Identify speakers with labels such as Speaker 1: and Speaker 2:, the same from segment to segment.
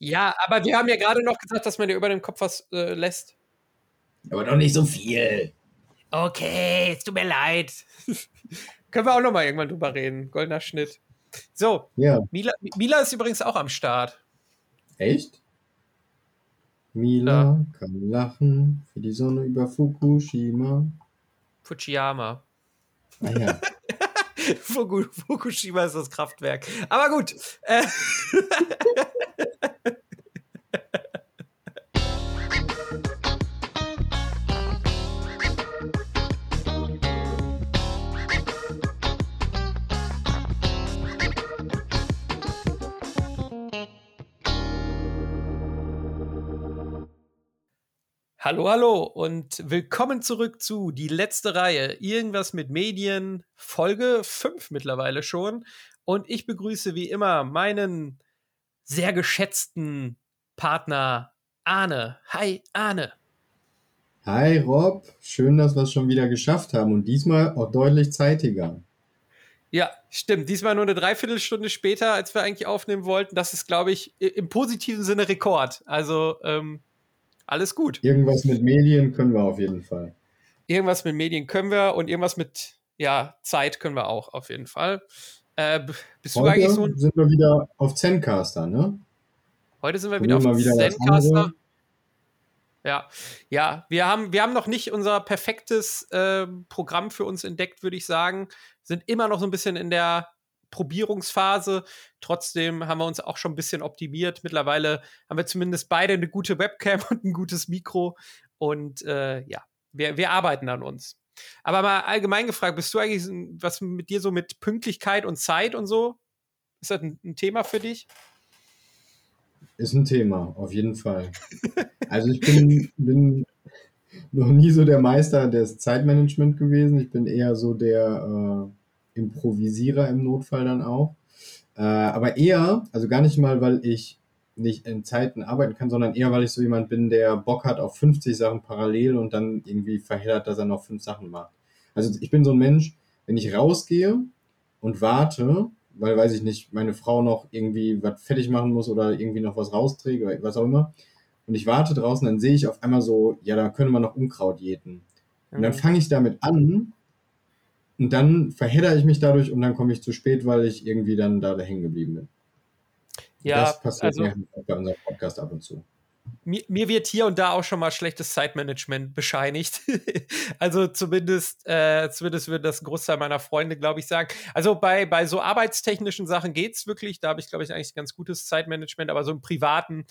Speaker 1: Ja, aber wir haben ja gerade noch gesagt, dass man dir über den Kopf was äh, lässt.
Speaker 2: Aber doch nicht so viel.
Speaker 1: Okay, es tut mir leid. Können wir auch noch mal irgendwann drüber reden. Goldener Schnitt. So,
Speaker 2: Ja.
Speaker 1: Mila, Mila ist übrigens auch am Start.
Speaker 2: Echt? Mila kann lachen für die Sonne über Fukushima.
Speaker 1: Fujiyama.
Speaker 2: Ah ja.
Speaker 1: Fuku, Fukushima ist das Kraftwerk. Aber gut. Äh, hallo, hallo und willkommen zurück zu die letzte Reihe. Irgendwas mit Medien, Folge 5 mittlerweile schon. Und ich begrüße wie immer meinen sehr geschätzten Partner Arne. Hi, Arne.
Speaker 2: Hi Rob, schön, dass wir es schon wieder geschafft haben und diesmal auch deutlich zeitiger.
Speaker 1: Ja, stimmt. Diesmal nur eine Dreiviertelstunde später, als wir eigentlich aufnehmen wollten. Das ist, glaube ich, im positiven Sinne Rekord. Also, ähm, alles gut.
Speaker 2: Irgendwas mit Medien können wir auf jeden Fall.
Speaker 1: Irgendwas mit Medien können wir und irgendwas mit, ja, Zeit können wir auch, auf jeden Fall. Äh, bist du
Speaker 2: Heute
Speaker 1: eigentlich so ein.
Speaker 2: sind wir wieder auf Zencaster, ne?
Speaker 1: Heute sind wir
Speaker 2: Probieren
Speaker 1: wieder auf
Speaker 2: wieder
Speaker 1: Zencaster. Ja, ja, wir haben, wir haben noch nicht unser perfektes ähm, Programm für uns entdeckt, würde ich sagen. Sind immer noch so ein bisschen in der Probierungsphase. Trotzdem haben wir uns auch schon ein bisschen optimiert. Mittlerweile haben wir zumindest beide eine gute Webcam und ein gutes Mikro. Und äh, ja, wir, wir arbeiten an uns. Aber mal allgemein gefragt, bist du eigentlich was mit dir so mit Pünktlichkeit und Zeit und so? Ist das ein, ein Thema für dich?
Speaker 2: Ist ein Thema, auf jeden Fall. Also ich bin, bin noch nie so der Meister des Zeitmanagement gewesen. Ich bin eher so der äh, Improvisierer im Notfall dann auch. Äh, aber eher, also gar nicht mal, weil ich nicht in Zeiten arbeiten kann, sondern eher, weil ich so jemand bin, der Bock hat auf 50 Sachen parallel und dann irgendwie verhindert, dass er noch fünf Sachen macht. Also ich bin so ein Mensch, wenn ich rausgehe und warte, weil, weiß ich nicht, meine Frau noch irgendwie was fertig machen muss oder irgendwie noch was rausträgt oder was auch immer, und ich warte draußen, dann sehe ich auf einmal so, ja, da können wir noch Unkraut jäten. Und dann fange ich damit an und dann verhedder ich mich dadurch und dann komme ich zu spät, weil ich irgendwie dann da hängen geblieben bin.
Speaker 1: ja,
Speaker 2: das passiert
Speaker 1: also,
Speaker 2: mir bei unserem Podcast ab und zu.
Speaker 1: mir, mir wird hier und da auch schon mal schlechtes Zeitmanagement bescheinigt. also zumindest, äh, zumindest würde das ein Großteil meiner Freunde, glaube ich, sagen. Also bei, bei so arbeitstechnischen Sachen geht's wirklich. Da habe ich, glaube ich, eigentlich ganz gutes Zeitmanagement, aber so im privaten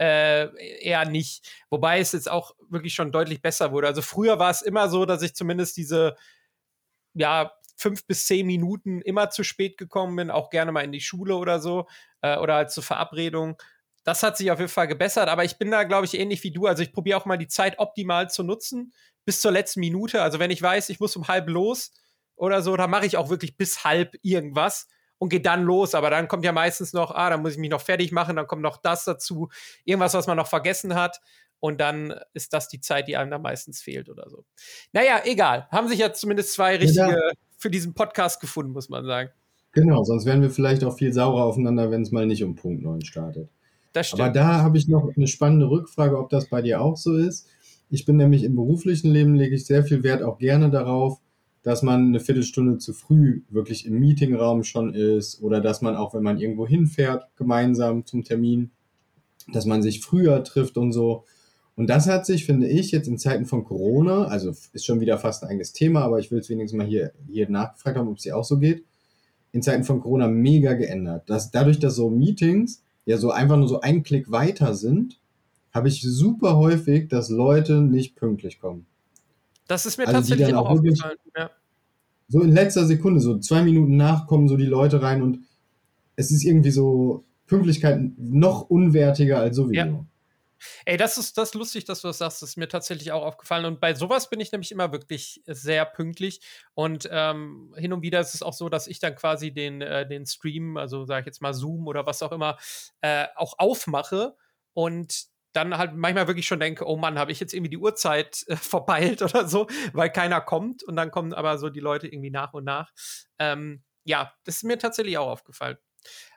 Speaker 1: äh, eher nicht. Wobei es jetzt auch wirklich schon deutlich besser wurde. Also früher war es immer so, dass ich zumindest diese, ja, fünf bis zehn Minuten immer zu spät gekommen bin, auch gerne mal in die Schule oder so, äh, oder halt zur Verabredung. Das hat sich auf jeden Fall gebessert, aber ich bin da, glaube ich, ähnlich wie du. Also ich probiere auch mal die Zeit optimal zu nutzen, bis zur letzten Minute. Also wenn ich weiß, ich muss um halb los oder so, dann mache ich auch wirklich bis halb irgendwas und gehe dann los. Aber dann kommt ja meistens noch, ah, dann muss ich mich noch fertig machen, dann kommt noch das dazu, irgendwas, was man noch vergessen hat. Und dann ist das die Zeit, die einem da meistens fehlt oder so. Naja, egal. Haben sich ja zumindest zwei richtige für diesen Podcast gefunden, muss man sagen.
Speaker 2: Genau, sonst wären wir vielleicht auch viel saurer aufeinander, wenn es mal nicht um Punkt 9 startet.
Speaker 1: Das stimmt.
Speaker 2: Aber da habe ich noch eine spannende Rückfrage, ob das bei dir auch so ist. Ich bin nämlich im beruflichen Leben, lege ich sehr viel Wert auch gerne darauf, dass man eine Viertelstunde zu früh wirklich im Meetingraum schon ist oder dass man auch, wenn man irgendwo hinfährt, gemeinsam zum Termin, dass man sich früher trifft und so. Und das hat sich, finde ich, jetzt in Zeiten von Corona, also ist schon wieder fast ein eigenes Thema, aber ich will es wenigstens mal hier, hier nachgefragt haben, ob es dir auch so geht, in Zeiten von Corona mega geändert. Dass dadurch, dass so Meetings ja so einfach nur so ein Klick weiter sind, habe ich super häufig, dass Leute nicht pünktlich kommen.
Speaker 1: das ist mir
Speaker 2: also
Speaker 1: tatsächlich auch aufgefallen. Ja.
Speaker 2: So in letzter Sekunde, so zwei Minuten nach kommen so die Leute rein und es ist irgendwie so Pünktlichkeit noch unwertiger als sowieso.
Speaker 1: Ja. Ey, das ist das ist lustig, dass du das sagst. Das ist mir tatsächlich auch aufgefallen. Und bei sowas bin ich nämlich immer wirklich sehr pünktlich. Und ähm, hin und wieder ist es auch so, dass ich dann quasi den, äh, den Stream, also sage ich jetzt mal Zoom oder was auch immer, äh, auch aufmache und dann halt manchmal wirklich schon denke, oh Mann, habe ich jetzt irgendwie die Uhrzeit äh, verpeilt oder so, weil keiner kommt und dann kommen aber so die Leute irgendwie nach und nach. Ähm, ja, das ist mir tatsächlich auch aufgefallen.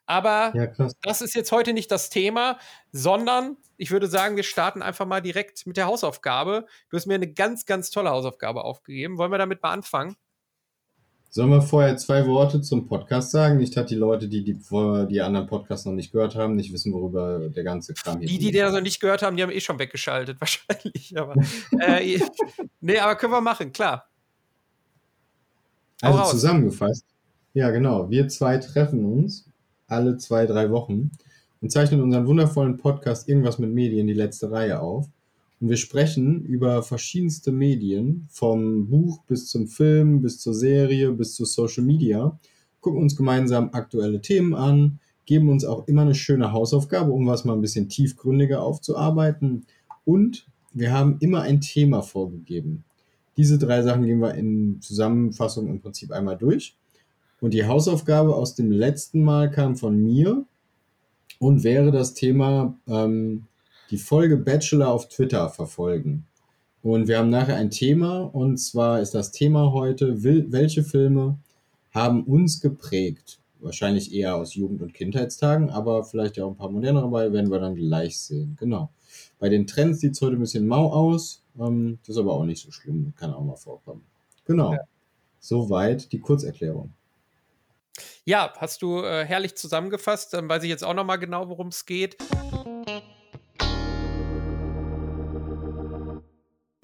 Speaker 1: Aber ja, das ist jetzt heute nicht das Thema, sondern ich würde sagen, wir starten einfach mal direkt mit der Hausaufgabe. Du hast mir eine ganz, ganz tolle Hausaufgabe aufgegeben. Wollen wir damit mal anfangen?
Speaker 2: Sollen wir vorher zwei Worte zum Podcast sagen? Nicht, dass die Leute, die die, die anderen Podcasts noch nicht gehört haben, nicht wissen, worüber der ganze Kram
Speaker 1: hier ist. Die, die den noch nicht gehört haben, die haben eh schon weggeschaltet, wahrscheinlich. Aber, äh, nee, aber können wir machen, klar.
Speaker 2: Also zusammengefasst, ja genau, wir zwei treffen uns alle zwei, drei Wochen und zeichnen unseren wundervollen Podcast Irgendwas mit Medien, die letzte Reihe auf. Und wir sprechen über verschiedenste Medien, vom Buch bis zum Film, bis zur Serie, bis zu Social Media, gucken uns gemeinsam aktuelle Themen an, geben uns auch immer eine schöne Hausaufgabe, um was mal ein bisschen tiefgründiger aufzuarbeiten. Und wir haben immer ein Thema vorgegeben. Diese drei Sachen gehen wir in Zusammenfassung im Prinzip einmal durch. Und die Hausaufgabe aus dem letzten Mal kam von mir und wäre das Thema ähm, die Folge Bachelor auf Twitter verfolgen. Und wir haben nachher ein Thema und zwar ist das Thema heute, welche Filme haben uns geprägt? Wahrscheinlich eher aus Jugend- und Kindheitstagen, aber vielleicht ja auch ein paar modernere dabei, werden wir dann gleich sehen. Genau. Bei den Trends sieht es heute ein bisschen mau aus. Ähm, das ist aber auch nicht so schlimm, kann auch mal vorkommen. Genau. Ja. Soweit die Kurzerklärung.
Speaker 1: Ja, hast du äh, herrlich zusammengefasst. Dann weiß ich jetzt auch noch mal genau, worum es geht.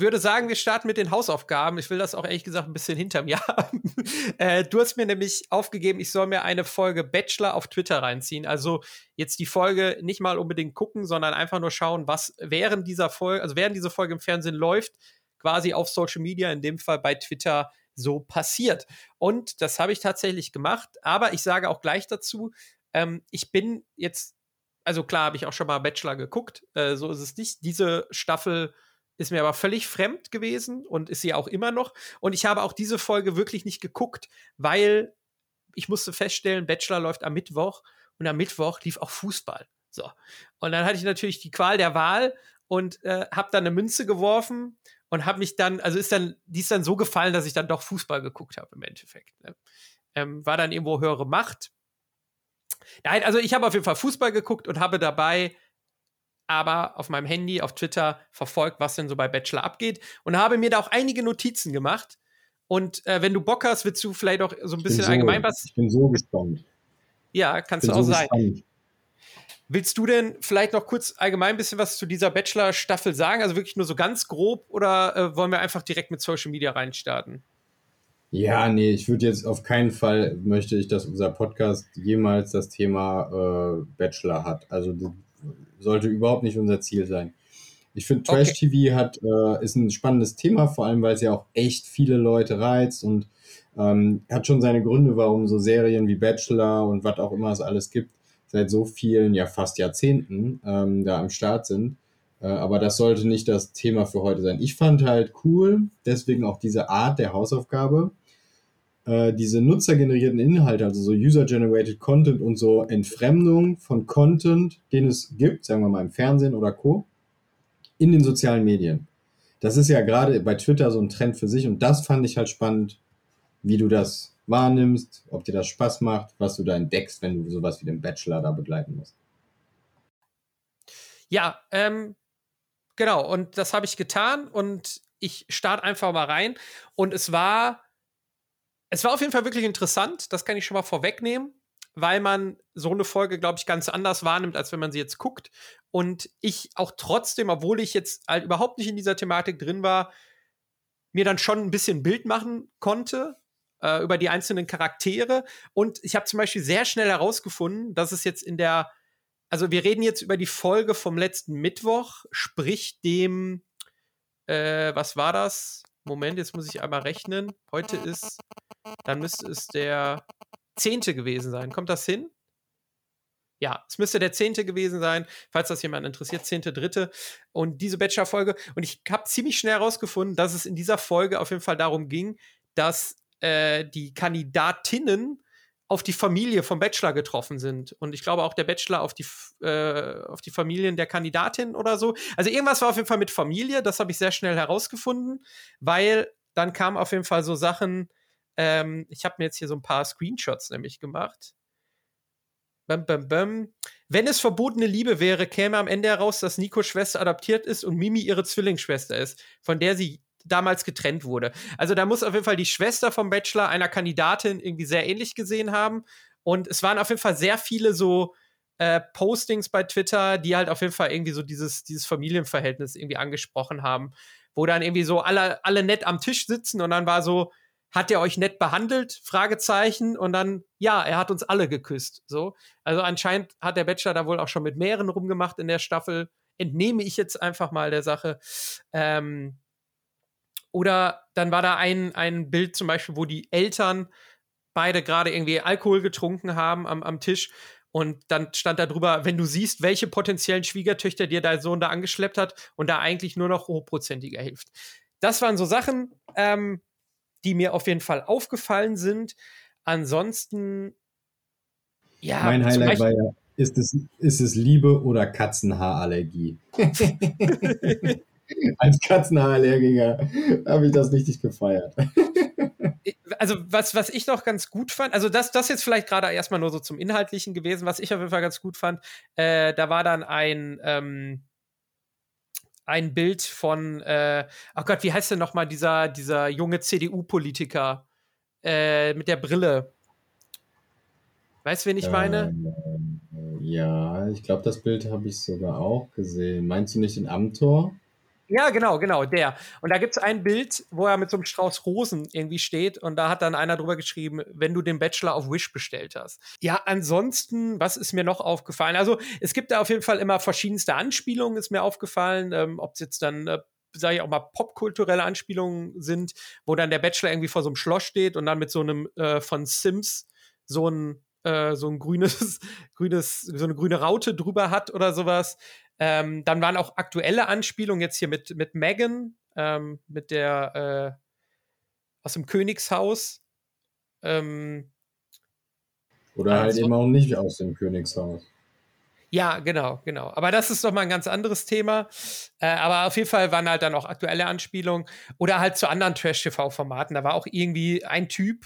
Speaker 1: würde sagen, wir starten mit den Hausaufgaben. Ich will das auch ehrlich gesagt ein bisschen hinter mir haben. äh, du hast mir nämlich aufgegeben, ich soll mir eine Folge Bachelor auf Twitter reinziehen. Also jetzt die Folge nicht mal unbedingt gucken, sondern einfach nur schauen, was während dieser Folge, also während diese Folge im Fernsehen läuft, quasi auf Social Media, in dem Fall bei Twitter, so passiert. Und das habe ich tatsächlich gemacht. Aber ich sage auch gleich dazu, ähm, ich bin jetzt, also klar habe ich auch schon mal Bachelor geguckt, äh, so ist es nicht. Diese Staffel ist mir aber völlig fremd gewesen und ist sie auch immer noch. Und ich habe auch diese Folge wirklich nicht geguckt, weil ich musste feststellen, Bachelor läuft am Mittwoch und am Mittwoch lief auch Fußball. So. Und dann hatte ich natürlich die Qual der Wahl und äh, habe dann eine Münze geworfen und habe mich dann, also ist dann, die ist dann so gefallen, dass ich dann doch Fußball geguckt habe im Endeffekt. Ne? Ähm, war dann irgendwo höhere Macht. Nein, also ich habe auf jeden Fall Fußball geguckt und habe dabei aber auf meinem Handy, auf Twitter verfolgt, was denn so bei Bachelor abgeht und habe mir da auch einige Notizen gemacht. Und äh, wenn du Bock hast, willst du vielleicht auch so ein bisschen
Speaker 2: so,
Speaker 1: allgemein was.
Speaker 2: Ich bin so gespannt.
Speaker 1: Ja, kannst du auch so sein. Gespannt. Willst du denn vielleicht noch kurz allgemein ein bisschen was zu dieser Bachelor-Staffel sagen? Also wirklich nur so ganz grob oder äh, wollen wir einfach direkt mit Social Media reinstarten?
Speaker 2: Ja, nee, ich würde jetzt auf keinen Fall möchte ich, dass unser Podcast jemals das Thema äh, Bachelor hat. Also sollte überhaupt nicht unser Ziel sein. Ich finde, Trash-TV hat, äh, ist ein spannendes Thema, vor allem weil es ja auch echt viele Leute reizt und ähm, hat schon seine Gründe, warum so Serien wie Bachelor und was auch immer es alles gibt, seit so vielen, ja fast Jahrzehnten ähm, da am Start sind. Äh, aber das sollte nicht das Thema für heute sein. Ich fand halt cool, deswegen auch diese Art der Hausaufgabe, äh, diese nutzergenerierten Inhalte, also so User-Generated Content und so Entfremdung von Content, den es gibt, sagen wir mal im Fernsehen oder Co., in den sozialen Medien. Das ist ja gerade bei Twitter so ein Trend für sich und das fand ich halt spannend, wie du das wahrnimmst, ob dir das Spaß macht, was du da entdeckst, wenn du sowas wie den Bachelor da begleiten musst.
Speaker 1: Ja, ähm, genau, und das habe ich getan und ich starte einfach mal rein. Und es war, es war auf jeden Fall wirklich interessant, das kann ich schon mal vorwegnehmen, weil man so eine Folge, glaube ich, ganz anders wahrnimmt, als wenn man sie jetzt guckt. Und ich auch trotzdem, obwohl ich jetzt halt überhaupt nicht in dieser Thematik drin war, mir dann schon ein bisschen Bild machen konnte äh, über die einzelnen Charaktere. Und ich habe zum Beispiel sehr schnell herausgefunden, dass es jetzt in der, also wir reden jetzt über die Folge vom letzten Mittwoch, sprich dem, äh, was war das? Moment, jetzt muss ich einmal rechnen. Heute ist, dann müsste es der zehnte gewesen sein. Kommt das hin? Ja, es müsste der zehnte gewesen sein, falls das jemand interessiert, zehnte, dritte. Und diese Bachelor-Folge. Und ich habe ziemlich schnell herausgefunden, dass es in dieser Folge auf jeden Fall darum ging, dass äh, die Kandidatinnen auf die Familie vom Bachelor getroffen sind. Und ich glaube auch der Bachelor auf die, äh, auf die Familien der Kandidatin oder so. Also irgendwas war auf jeden Fall mit Familie, das habe ich sehr schnell herausgefunden, weil dann kamen auf jeden Fall so Sachen, ähm, ich habe mir jetzt hier so ein paar Screenshots nämlich gemacht. bam, bam, bam. Wenn es verbotene Liebe wäre, käme am Ende heraus, dass Nikos Schwester adoptiert ist und Mimi ihre Zwillingsschwester ist, von der sie damals getrennt wurde. Also da muss auf jeden Fall die Schwester vom Bachelor einer Kandidatin irgendwie sehr ähnlich gesehen haben. Und es waren auf jeden Fall sehr viele so äh, Postings bei Twitter, die halt auf jeden Fall irgendwie so dieses, dieses Familienverhältnis irgendwie angesprochen haben, wo dann irgendwie so alle, alle nett am Tisch sitzen und dann war so, hat er euch nett behandelt? Fragezeichen. Und dann, ja, er hat uns alle geküsst. So. Also anscheinend hat der Bachelor da wohl auch schon mit mehreren rumgemacht in der Staffel. Entnehme ich jetzt einfach mal der Sache. Ähm, oder dann war da ein, ein Bild zum Beispiel, wo die Eltern beide gerade irgendwie Alkohol getrunken haben am, am Tisch. Und dann stand da drüber, wenn du siehst, welche potenziellen Schwiegertöchter dir dein Sohn da angeschleppt hat und da eigentlich nur noch hochprozentiger hilft. Das waren so Sachen, ähm, die mir auf jeden Fall aufgefallen sind. Ansonsten,
Speaker 2: ja. Mein Highlight war ja, ist es, ist es Liebe oder Katzenhaarallergie? Als Katzenhaarallergiker habe ich das richtig gefeiert.
Speaker 1: also was, was ich noch ganz gut fand, also das, das jetzt vielleicht gerade erstmal nur so zum Inhaltlichen gewesen, was ich auf jeden Fall ganz gut fand, äh, da war dann ein, ähm, ein Bild von, äh, oh Gott, wie heißt denn nochmal dieser, dieser junge CDU-Politiker äh, mit der Brille? Weißt du, wen ich meine?
Speaker 2: Ähm, ja, ich glaube, das Bild habe ich sogar auch gesehen. Meinst du nicht den Amtor?
Speaker 1: Ja, genau, genau, der. Und da gibt es ein Bild, wo er mit so einem Strauß Rosen irgendwie steht und da hat dann einer drüber geschrieben, wenn du den Bachelor auf Wish bestellt hast. Ja, ansonsten, was ist mir noch aufgefallen? Also, es gibt da auf jeden Fall immer verschiedenste Anspielungen, ist mir aufgefallen, ähm, ob es jetzt dann äh, sage ich auch mal, popkulturelle Anspielungen sind, wo dann der Bachelor irgendwie vor so einem Schloss steht und dann mit so einem äh, von Sims so ein äh, so ein grünes, grünes, so eine grüne Raute drüber hat oder sowas. Ähm, dann waren auch aktuelle Anspielungen jetzt hier mit, mit Megan, ähm, mit der äh, aus dem Königshaus. Ähm,
Speaker 2: Oder halt also, eben auch nicht aus dem Königshaus.
Speaker 1: Ja, genau, genau. Aber das ist doch mal ein ganz anderes Thema. Äh, aber auf jeden Fall waren halt dann auch aktuelle Anspielungen oder halt zu anderen Trash-TV-Formaten. Da war auch irgendwie ein Typ,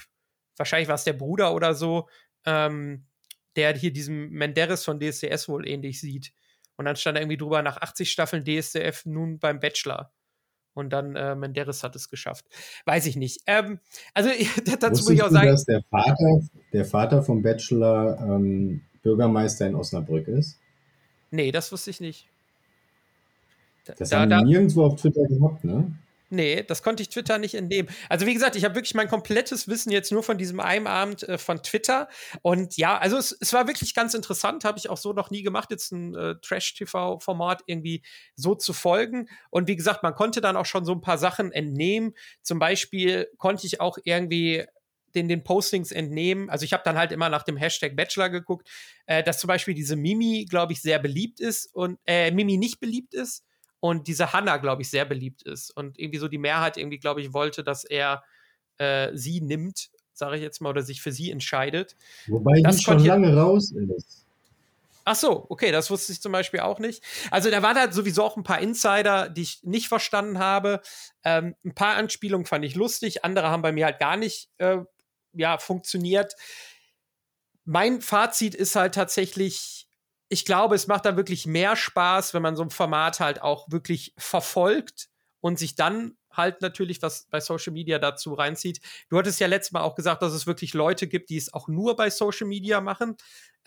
Speaker 1: wahrscheinlich war es der Bruder oder so, ähm, der hier diesem Menderes von DSDS wohl ähnlich sieht. Und dann stand da irgendwie drüber, nach 80 Staffeln DSDF nun beim Bachelor. Und dann äh, Menderes hat es geschafft. Weiß ich nicht. Ähm, also
Speaker 2: dazu muss ich auch sagen. Du, dass der Vater, der Vater vom Bachelor ähm, Bürgermeister in Osnabrück ist?
Speaker 1: Nee, das wusste ich nicht.
Speaker 2: Das da, haben wir nirgendwo auf Twitter gehabt, ne?
Speaker 1: Nee, das konnte ich Twitter nicht entnehmen. Also wie gesagt, ich habe wirklich mein komplettes Wissen jetzt nur von diesem einen Abend äh, von Twitter. Und ja, also es, es war wirklich ganz interessant, habe ich auch so noch nie gemacht, jetzt ein äh, Trash-TV-Format irgendwie so zu folgen. Und wie gesagt, man konnte dann auch schon so ein paar Sachen entnehmen. Zum Beispiel konnte ich auch irgendwie den, den Postings entnehmen. Also ich habe dann halt immer nach dem Hashtag Bachelor geguckt, äh, dass zum Beispiel diese Mimi, glaube ich, sehr beliebt ist und äh, Mimi nicht beliebt ist und diese Hannah, glaube ich, sehr beliebt ist. Und irgendwie so die Mehrheit irgendwie, glaube ich, wollte, dass er äh, sie nimmt, sage ich jetzt mal, oder sich für sie entscheidet.
Speaker 2: Wobei das die schon lange raus ist.
Speaker 1: Ach so, okay, das wusste ich zum Beispiel auch nicht. Also da waren halt sowieso auch ein paar Insider, die ich nicht verstanden habe. Ähm, ein paar Anspielungen fand ich lustig, andere haben bei mir halt gar nicht äh, ja, funktioniert. Mein Fazit ist halt tatsächlich, ich glaube, es macht dann wirklich mehr Spaß, wenn man so ein Format halt auch wirklich verfolgt und sich dann halt natürlich was bei Social Media dazu reinzieht. Du hattest ja letztes Mal auch gesagt, dass es wirklich Leute gibt, die es auch nur bei Social Media machen.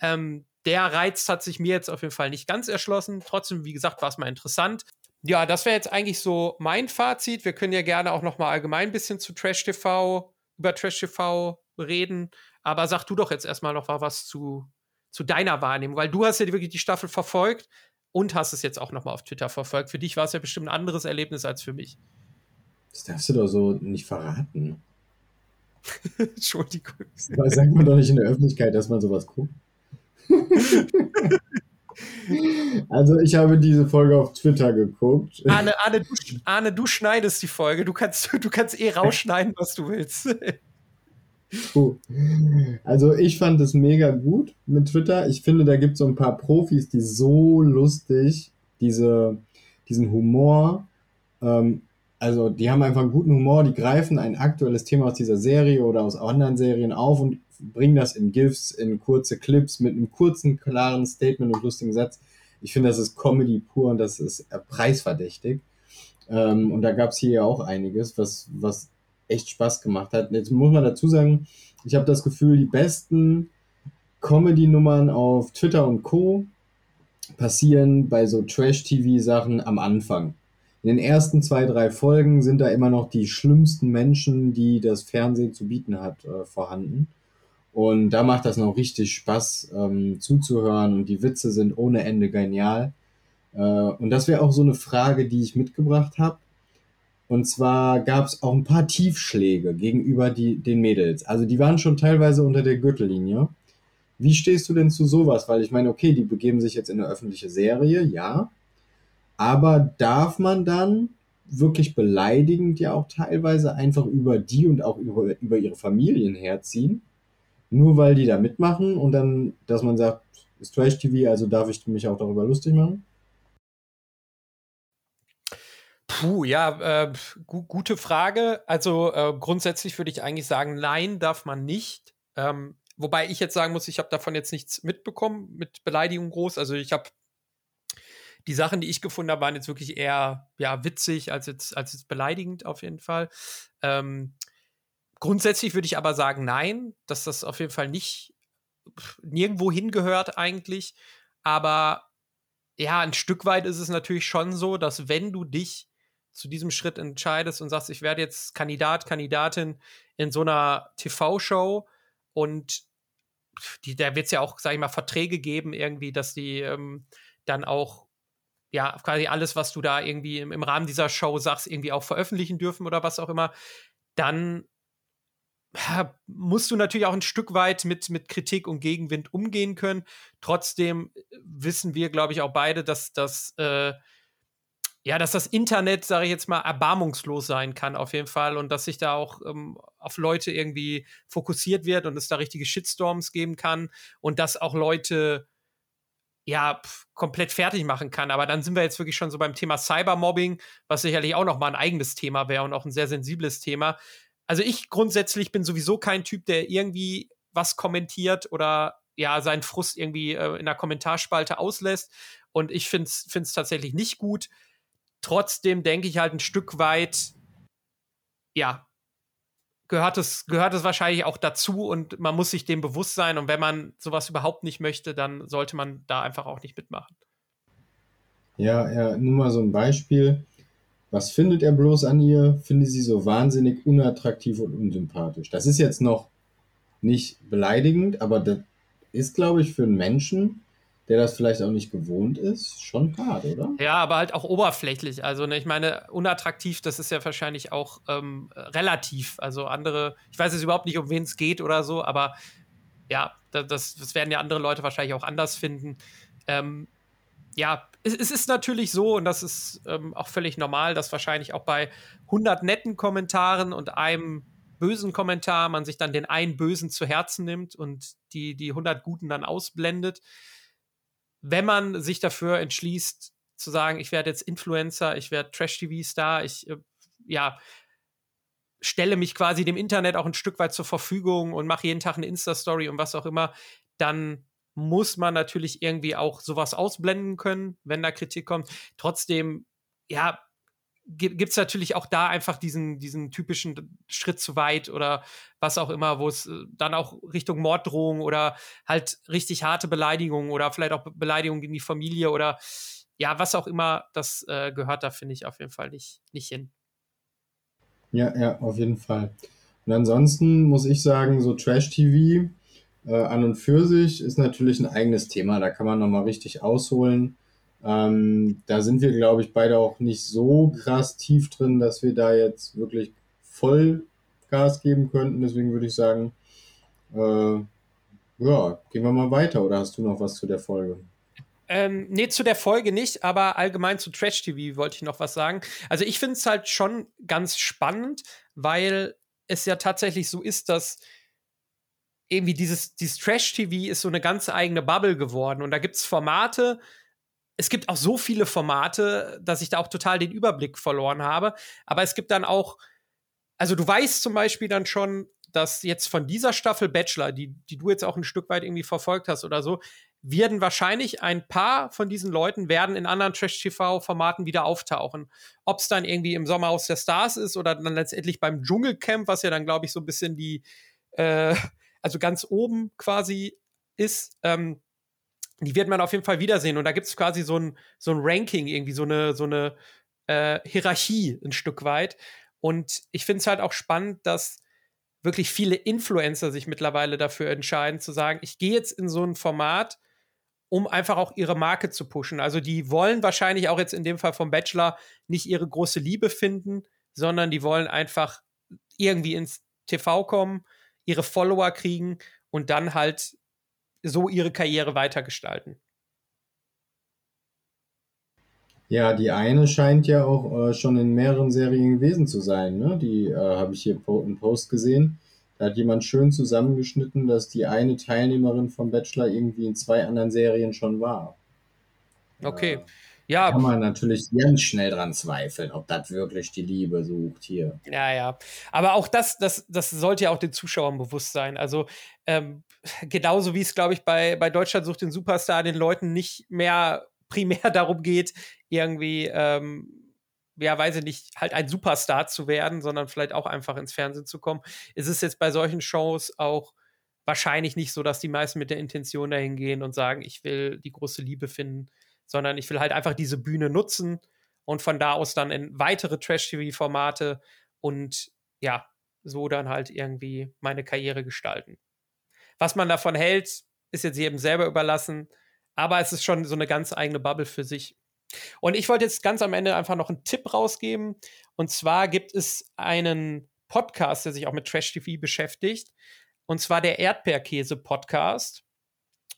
Speaker 1: Ähm, der Reiz hat sich mir jetzt auf jeden Fall nicht ganz erschlossen. Trotzdem, wie gesagt, war es mal interessant. Ja, das wäre jetzt eigentlich so mein Fazit. Wir können ja gerne auch noch mal allgemein ein bisschen zu Trash TV, über Trash TV reden. Aber sag du doch jetzt erstmal noch was zu zu deiner Wahrnehmung? Weil du hast ja wirklich die Staffel verfolgt und hast es jetzt auch nochmal auf Twitter verfolgt. Für dich war es ja bestimmt ein anderes Erlebnis als für mich.
Speaker 2: Das darfst du doch so nicht verraten.
Speaker 1: Entschuldigung.
Speaker 2: Das sagt man doch nicht in der Öffentlichkeit, dass man sowas guckt. also ich habe diese Folge auf Twitter geguckt.
Speaker 1: Arne, Arne, du, Arne, du schneidest die Folge. Du kannst, du kannst eh rausschneiden, was du willst.
Speaker 2: Also ich fand es mega gut mit Twitter. Ich finde, da gibt es so ein paar Profis, die so lustig diese, diesen Humor, ähm, also die haben einfach einen guten Humor, die greifen ein aktuelles Thema aus dieser Serie oder aus anderen Serien auf und bringen das in GIFs, in kurze Clips mit einem kurzen, klaren Statement und lustigen Satz. Ich finde, das ist Comedy pur und das ist äh, preisverdächtig. Ähm, und da gab es hier ja auch einiges, was, was echt Spaß gemacht hat. Jetzt muss man dazu sagen, ich habe das Gefühl, die besten Comedy-Nummern auf Twitter und Co. passieren bei so Trash-TV-Sachen am Anfang. In den ersten zwei, drei Folgen sind da immer noch die schlimmsten Menschen, die das Fernsehen zu bieten hat, äh, vorhanden. Und da macht das noch richtig Spaß ähm, zuzuhören und die Witze sind ohne Ende genial. Äh, und das wäre auch so eine Frage, die ich mitgebracht habe. Und zwar gab es auch ein paar Tiefschläge gegenüber die, den Mädels. Also die waren schon teilweise unter der Gürtellinie. Wie stehst du denn zu sowas? Weil ich meine, okay, die begeben sich jetzt in eine öffentliche Serie, ja. Aber darf man dann wirklich beleidigend ja auch teilweise einfach über die und auch über, über ihre Familien herziehen? Nur weil die da mitmachen und dann, dass man sagt, ist Trash TV, also darf ich mich auch darüber lustig machen?
Speaker 1: Puh, ja, äh, gu gute Frage. Also äh, grundsätzlich würde ich eigentlich sagen, nein, darf man nicht. Ähm, wobei ich jetzt sagen muss, ich habe davon jetzt nichts mitbekommen mit Beleidigung groß. Also ich habe die Sachen, die ich gefunden habe, waren jetzt wirklich eher ja, witzig als jetzt, als jetzt beleidigend auf jeden Fall. Ähm, grundsätzlich würde ich aber sagen, nein, dass das auf jeden Fall nicht nirgendwo hingehört eigentlich. Aber ja, ein Stück weit ist es natürlich schon so, dass wenn du dich zu diesem Schritt entscheidest und sagst, ich werde jetzt Kandidat, Kandidatin in so einer TV-Show und die, da wird es ja auch, sag ich mal, Verträge geben, irgendwie, dass die ähm, dann auch ja, quasi alles, was du da irgendwie im, im, Rahmen dieser Show sagst, irgendwie auch veröffentlichen dürfen oder was auch immer, dann ja, musst du natürlich auch ein Stück weit mit, mit Kritik und Gegenwind umgehen können. Trotzdem äh, wissen wir, glaube ich, auch beide, dass das äh, ja, dass das Internet, sage ich jetzt mal, erbarmungslos sein kann auf jeden Fall und dass sich da auch ähm, auf Leute irgendwie fokussiert wird und es da richtige Shitstorms geben kann und dass auch Leute ja pf, komplett fertig machen kann. Aber dann sind wir jetzt wirklich schon so beim Thema Cybermobbing, was sicherlich auch noch mal ein eigenes Thema wäre und auch ein sehr sensibles Thema. Also ich grundsätzlich bin sowieso kein Typ, der irgendwie was kommentiert oder ja seinen Frust irgendwie äh, in der Kommentarspalte auslässt. Und ich finde es tatsächlich nicht gut trotzdem denke ich halt ein Stück weit, ja, gehört es, gehört es wahrscheinlich auch dazu und man muss sich dem bewusst sein. Und wenn man sowas überhaupt nicht möchte, dann sollte man da einfach auch nicht mitmachen.
Speaker 2: Ja, ja, nur mal so ein Beispiel. Was findet er bloß an ihr? Finde sie so wahnsinnig unattraktiv und unsympathisch. Das ist jetzt noch nicht beleidigend, aber das ist, glaube ich, für einen Menschen, der das vielleicht auch nicht gewohnt ist, schon hart, oder?
Speaker 1: Ja, aber halt auch oberflächlich. Also, ne, ich meine, unattraktiv, das ist ja wahrscheinlich auch ähm, relativ. Also andere, ich weiß jetzt überhaupt nicht, um wen es geht oder so, aber ja, das, das werden ja andere Leute wahrscheinlich auch anders finden. Ähm, ja, es, es, ist natürlich so, und das ist ähm, auch völlig normal, dass wahrscheinlich auch bei 100 netten Kommentaren und einem bösen Kommentar man sich dann den einen bösen zu Herzen nimmt und die, die 100 guten dann ausblendet wenn man sich dafür entschließt, zu sagen, ich werde jetzt Influencer, ich werde Trash-TV-Star, ich, äh, ja, stelle mich quasi dem Internet auch ein Stück weit zur Verfügung und mache jeden Tag eine Insta-Story und was auch immer, dann muss man natürlich irgendwie auch sowas ausblenden können, wenn da Kritik kommt. Trotzdem, ja, gibt es natürlich auch da einfach diesen, diesen typischen Schritt zu weit oder was auch immer, wo es äh, dann auch Richtung Morddrohung oder halt richtig harte Beleidigungen oder vielleicht auch Beleidigungen gegen die Familie oder ja, was auch immer, das äh, gehört da, finde ich, auf jeden Fall nicht, nicht hin.
Speaker 2: Ja, ja, auf jeden Fall. Und ansonsten muss ich sagen, so Trash-TV äh, an und für sich ist natürlich ein eigenes Thema. Da kann man nochmal richtig ausholen. Ähm, da sind wir, glaube ich, beide auch nicht so krass tief drin, dass wir da jetzt wirklich voll Gas geben könnten. Deswegen würde ich sagen, äh, ja, gehen wir mal weiter. Oder hast du noch was zu der Folge?
Speaker 1: Ähm, nee, zu der Folge nicht, aber allgemein zu Trash TV wollte ich noch was sagen. Also ich finde es halt schon ganz spannend, weil es ja tatsächlich so ist, dass irgendwie dieses, dieses Trash TV ist so eine ganz eigene Bubble geworden. Und da gibt es Formate, es gibt auch so viele Formate, dass ich da auch total den Überblick verloren habe. Aber es gibt dann auch, also du weißt zum Beispiel dann schon, dass jetzt von dieser Staffel Bachelor, die, die du jetzt auch ein Stück weit irgendwie verfolgt hast oder so, werden wahrscheinlich ein paar von diesen Leuten werden in anderen Trash-TV-Formaten wieder auftauchen. Ob es dann irgendwie im Sommerhaus der Stars ist oder dann letztendlich beim Dschungelcamp, was ja dann, glaube ich, so ein bisschen die, äh, also ganz oben quasi ist, ähm, die wird man auf jeden Fall wiedersehen. Und da gibt es quasi so ein, so ein Ranking, irgendwie so eine, so eine äh, Hierarchie ein Stück weit. Und ich finde es halt auch spannend, dass wirklich viele Influencer sich mittlerweile dafür entscheiden, zu sagen, ich gehe jetzt in so ein Format, um einfach auch ihre Marke zu pushen. Also die wollen wahrscheinlich auch jetzt in dem Fall vom Bachelor nicht ihre große Liebe finden, sondern die wollen einfach irgendwie ins TV kommen, ihre Follower kriegen und dann halt so ihre Karriere weitergestalten.
Speaker 2: Ja, die eine scheint ja auch äh, schon in mehreren Serien gewesen zu sein. Ne? Die äh, habe ich hier im Post gesehen. Da hat jemand schön zusammengeschnitten, dass die eine Teilnehmerin vom Bachelor irgendwie in zwei anderen Serien schon war.
Speaker 1: Okay. Äh, ja.
Speaker 2: Kann man natürlich ganz schnell dran zweifeln, ob das wirklich die Liebe sucht hier.
Speaker 1: Ja, ja. Aber auch das, das, das sollte ja auch den Zuschauern bewusst sein. Also, ähm, genauso wie es, glaube ich, bei, bei Deutschland sucht den Superstar den Leuten nicht mehr primär darum geht, irgendwie ähm, ja, weiß ich nicht, halt ein Superstar zu werden, sondern vielleicht auch einfach ins Fernsehen zu kommen. Ist es jetzt bei solchen Shows auch wahrscheinlich nicht so, dass die meisten mit der Intention dahin gehen und sagen, ich will die große Liebe finden, sondern ich will halt einfach diese Bühne nutzen und von da aus dann in weitere Trash-TV-Formate und ja, so dann halt irgendwie meine Karriere gestalten. Was man davon hält, ist jetzt jedem selber überlassen, aber es ist schon so eine ganz eigene Bubble für sich. Und ich wollte jetzt ganz am Ende einfach noch einen Tipp rausgeben. Und zwar gibt es einen Podcast, der sich auch mit Trash TV beschäftigt. Und zwar der Erdbeerkäse-Podcast.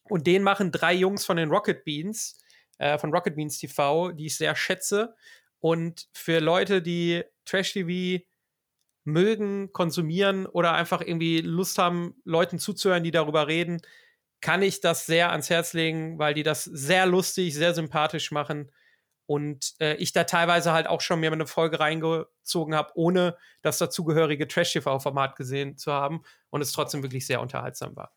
Speaker 1: Und den machen drei Jungs von den Rocket Beans, äh, von Rocket Beans TV, die ich sehr schätze. Und für Leute, die Trash TV mögen, konsumieren oder einfach irgendwie Lust haben, Leuten zuzuhören, die darüber reden, kann ich das sehr ans Herz legen, weil die das sehr lustig, sehr sympathisch machen und äh, ich da teilweise halt auch schon mir eine Folge reingezogen habe, ohne das dazugehörige Trash-TV-Format gesehen zu haben und es trotzdem wirklich sehr unterhaltsam war.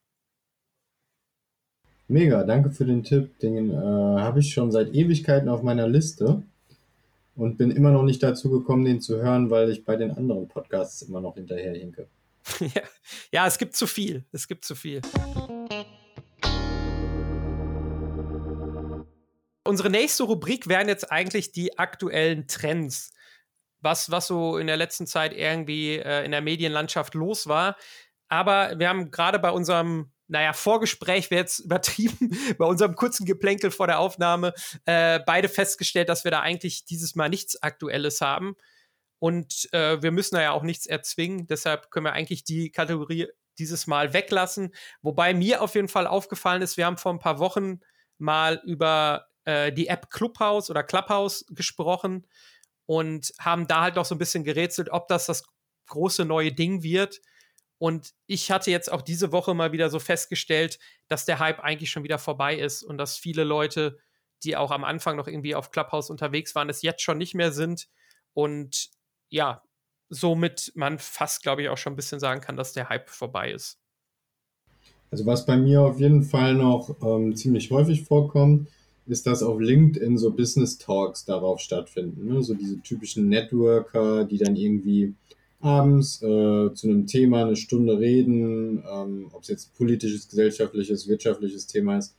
Speaker 2: Mega, danke für den Tipp. Den äh, habe ich schon seit Ewigkeiten auf meiner Liste und bin immer noch nicht dazu gekommen, den zu hören, weil ich bei den anderen Podcasts immer noch hinterherhinke.
Speaker 1: ja. ja, es gibt zu viel. Es gibt zu viel. Unsere nächste Rubrik wären jetzt eigentlich die aktuellen Trends. Was, was so in der letzten Zeit irgendwie äh, in der Medienlandschaft los war. Aber wir haben gerade bei unserem, naja, Vorgespräch wäre jetzt übertrieben, bei unserem kurzen Geplänkel vor der Aufnahme, äh, beide festgestellt, dass wir da eigentlich dieses Mal nichts Aktuelles haben. Und äh, wir müssen da ja auch nichts erzwingen. Deshalb können wir eigentlich die Kategorie dieses Mal weglassen. Wobei mir auf jeden Fall aufgefallen ist, wir haben vor ein paar Wochen mal über äh, die App Clubhouse oder Clubhouse gesprochen und haben da halt noch so ein bisschen gerätselt, ob das das große neue Ding wird. Und ich hatte jetzt auch diese Woche mal wieder so festgestellt, dass der Hype eigentlich schon wieder vorbei ist und dass viele Leute, die auch am Anfang noch irgendwie auf Clubhouse unterwegs waren, es jetzt schon nicht mehr sind. Und ja, somit man fast, glaube ich, auch schon ein bisschen sagen kann, dass der Hype vorbei ist.
Speaker 2: Also was bei mir auf jeden Fall noch ähm, ziemlich häufig vorkommt, ist, dass auf LinkedIn so Business Talks darauf stattfinden. Ne? So diese typischen Networker, die dann irgendwie abends äh, zu einem Thema eine Stunde reden, ähm, ob es jetzt politisches, gesellschaftliches, wirtschaftliches Thema ist.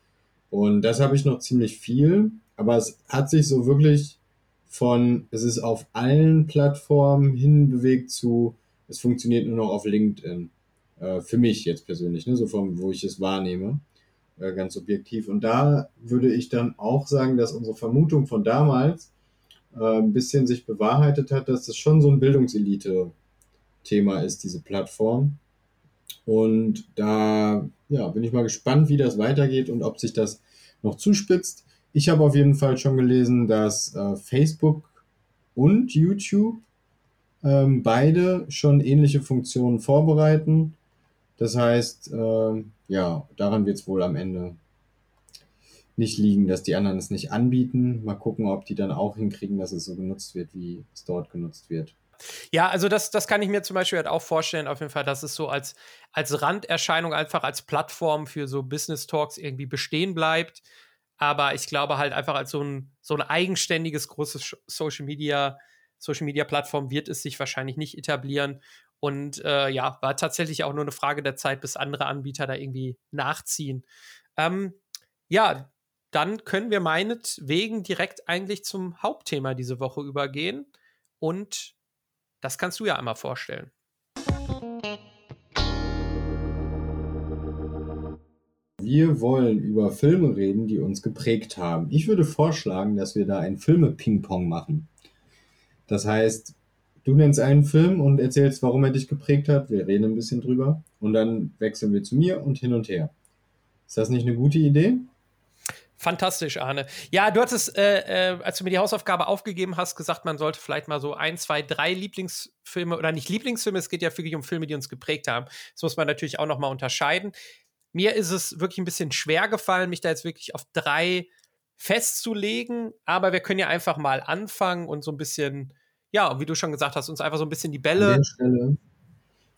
Speaker 2: Und das habe ich noch ziemlich viel, aber es hat sich so wirklich von, es ist auf allen Plattformen hinbewegt zu, es funktioniert nur noch auf LinkedIn. Äh, für mich jetzt persönlich, ne? so vom, wo ich es wahrnehme. Äh, ganz objektiv. Und da würde ich dann auch sagen, dass unsere Vermutung von damals äh, ein bisschen sich bewahrheitet hat, dass das schon so ein Bildungselite-Thema ist, diese Plattform. Und da ja, bin ich mal gespannt, wie das weitergeht und ob sich das noch zuspitzt. Ich habe auf jeden Fall schon gelesen, dass äh, Facebook und YouTube ähm, beide schon ähnliche Funktionen vorbereiten. Das heißt, äh, ja, daran wird es wohl am Ende nicht liegen, dass die anderen es nicht anbieten. Mal gucken, ob die dann auch hinkriegen, dass es so genutzt wird, wie es dort genutzt wird.
Speaker 1: Ja, also das, das kann ich mir zum Beispiel halt auch vorstellen, auf jeden Fall, dass es so als, als Randerscheinung, einfach als Plattform für so Business Talks irgendwie bestehen bleibt. Aber ich glaube halt einfach als so ein, so ein eigenständiges großes Social Media, Social Media Plattform wird es sich wahrscheinlich nicht etablieren. Und äh, ja, war tatsächlich auch nur eine Frage der Zeit, bis andere Anbieter da irgendwie nachziehen. Ähm, ja, dann können wir meinetwegen direkt eigentlich zum Hauptthema diese Woche übergehen. Und das kannst du ja einmal vorstellen.
Speaker 2: Wir wollen über Filme reden, die uns geprägt haben. Ich würde vorschlagen, dass wir da ein Filme-Ping-Pong machen. Das heißt, du nennst einen Film und erzählst, warum er dich geprägt hat. Wir reden ein bisschen drüber und dann wechseln wir zu mir und hin und her. Ist das nicht eine gute Idee?
Speaker 1: Fantastisch, Arne. Ja, du hattest, äh, äh, als du mir die Hausaufgabe aufgegeben hast, gesagt, man sollte vielleicht mal so ein, zwei, drei Lieblingsfilme oder nicht Lieblingsfilme, es geht ja wirklich um Filme, die uns geprägt haben. Das muss man natürlich auch noch mal unterscheiden. Mir ist es wirklich ein bisschen schwer gefallen, mich da jetzt wirklich auf drei festzulegen, aber wir können ja einfach mal anfangen und so ein bisschen, ja, wie du schon gesagt hast, uns einfach so ein bisschen die Bälle.
Speaker 2: An der Stelle,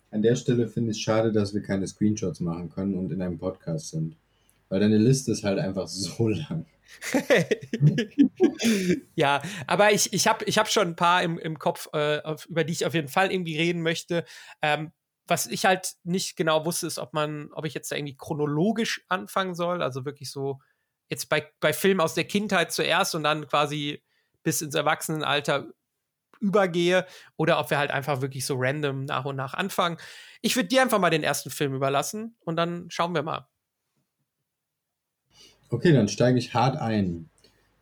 Speaker 2: an der Stelle finde ich es schade, dass wir keine Screenshots machen können und in einem Podcast sind. Weil deine Liste ist halt einfach so lang.
Speaker 1: ja, aber ich, ich habe ich hab schon ein paar im, im Kopf, äh, auf, über die ich auf jeden Fall irgendwie reden möchte. Ähm, was ich halt nicht genau wusste, ist, ob man, ob ich jetzt da irgendwie chronologisch anfangen soll, also wirklich so jetzt bei, bei Filmen aus der Kindheit zuerst und dann quasi bis ins Erwachsenenalter übergehe oder ob wir halt einfach wirklich so random nach und nach anfangen. Ich würde dir einfach mal den ersten Film überlassen und dann schauen wir mal.
Speaker 2: Okay, dann steige ich hart ein.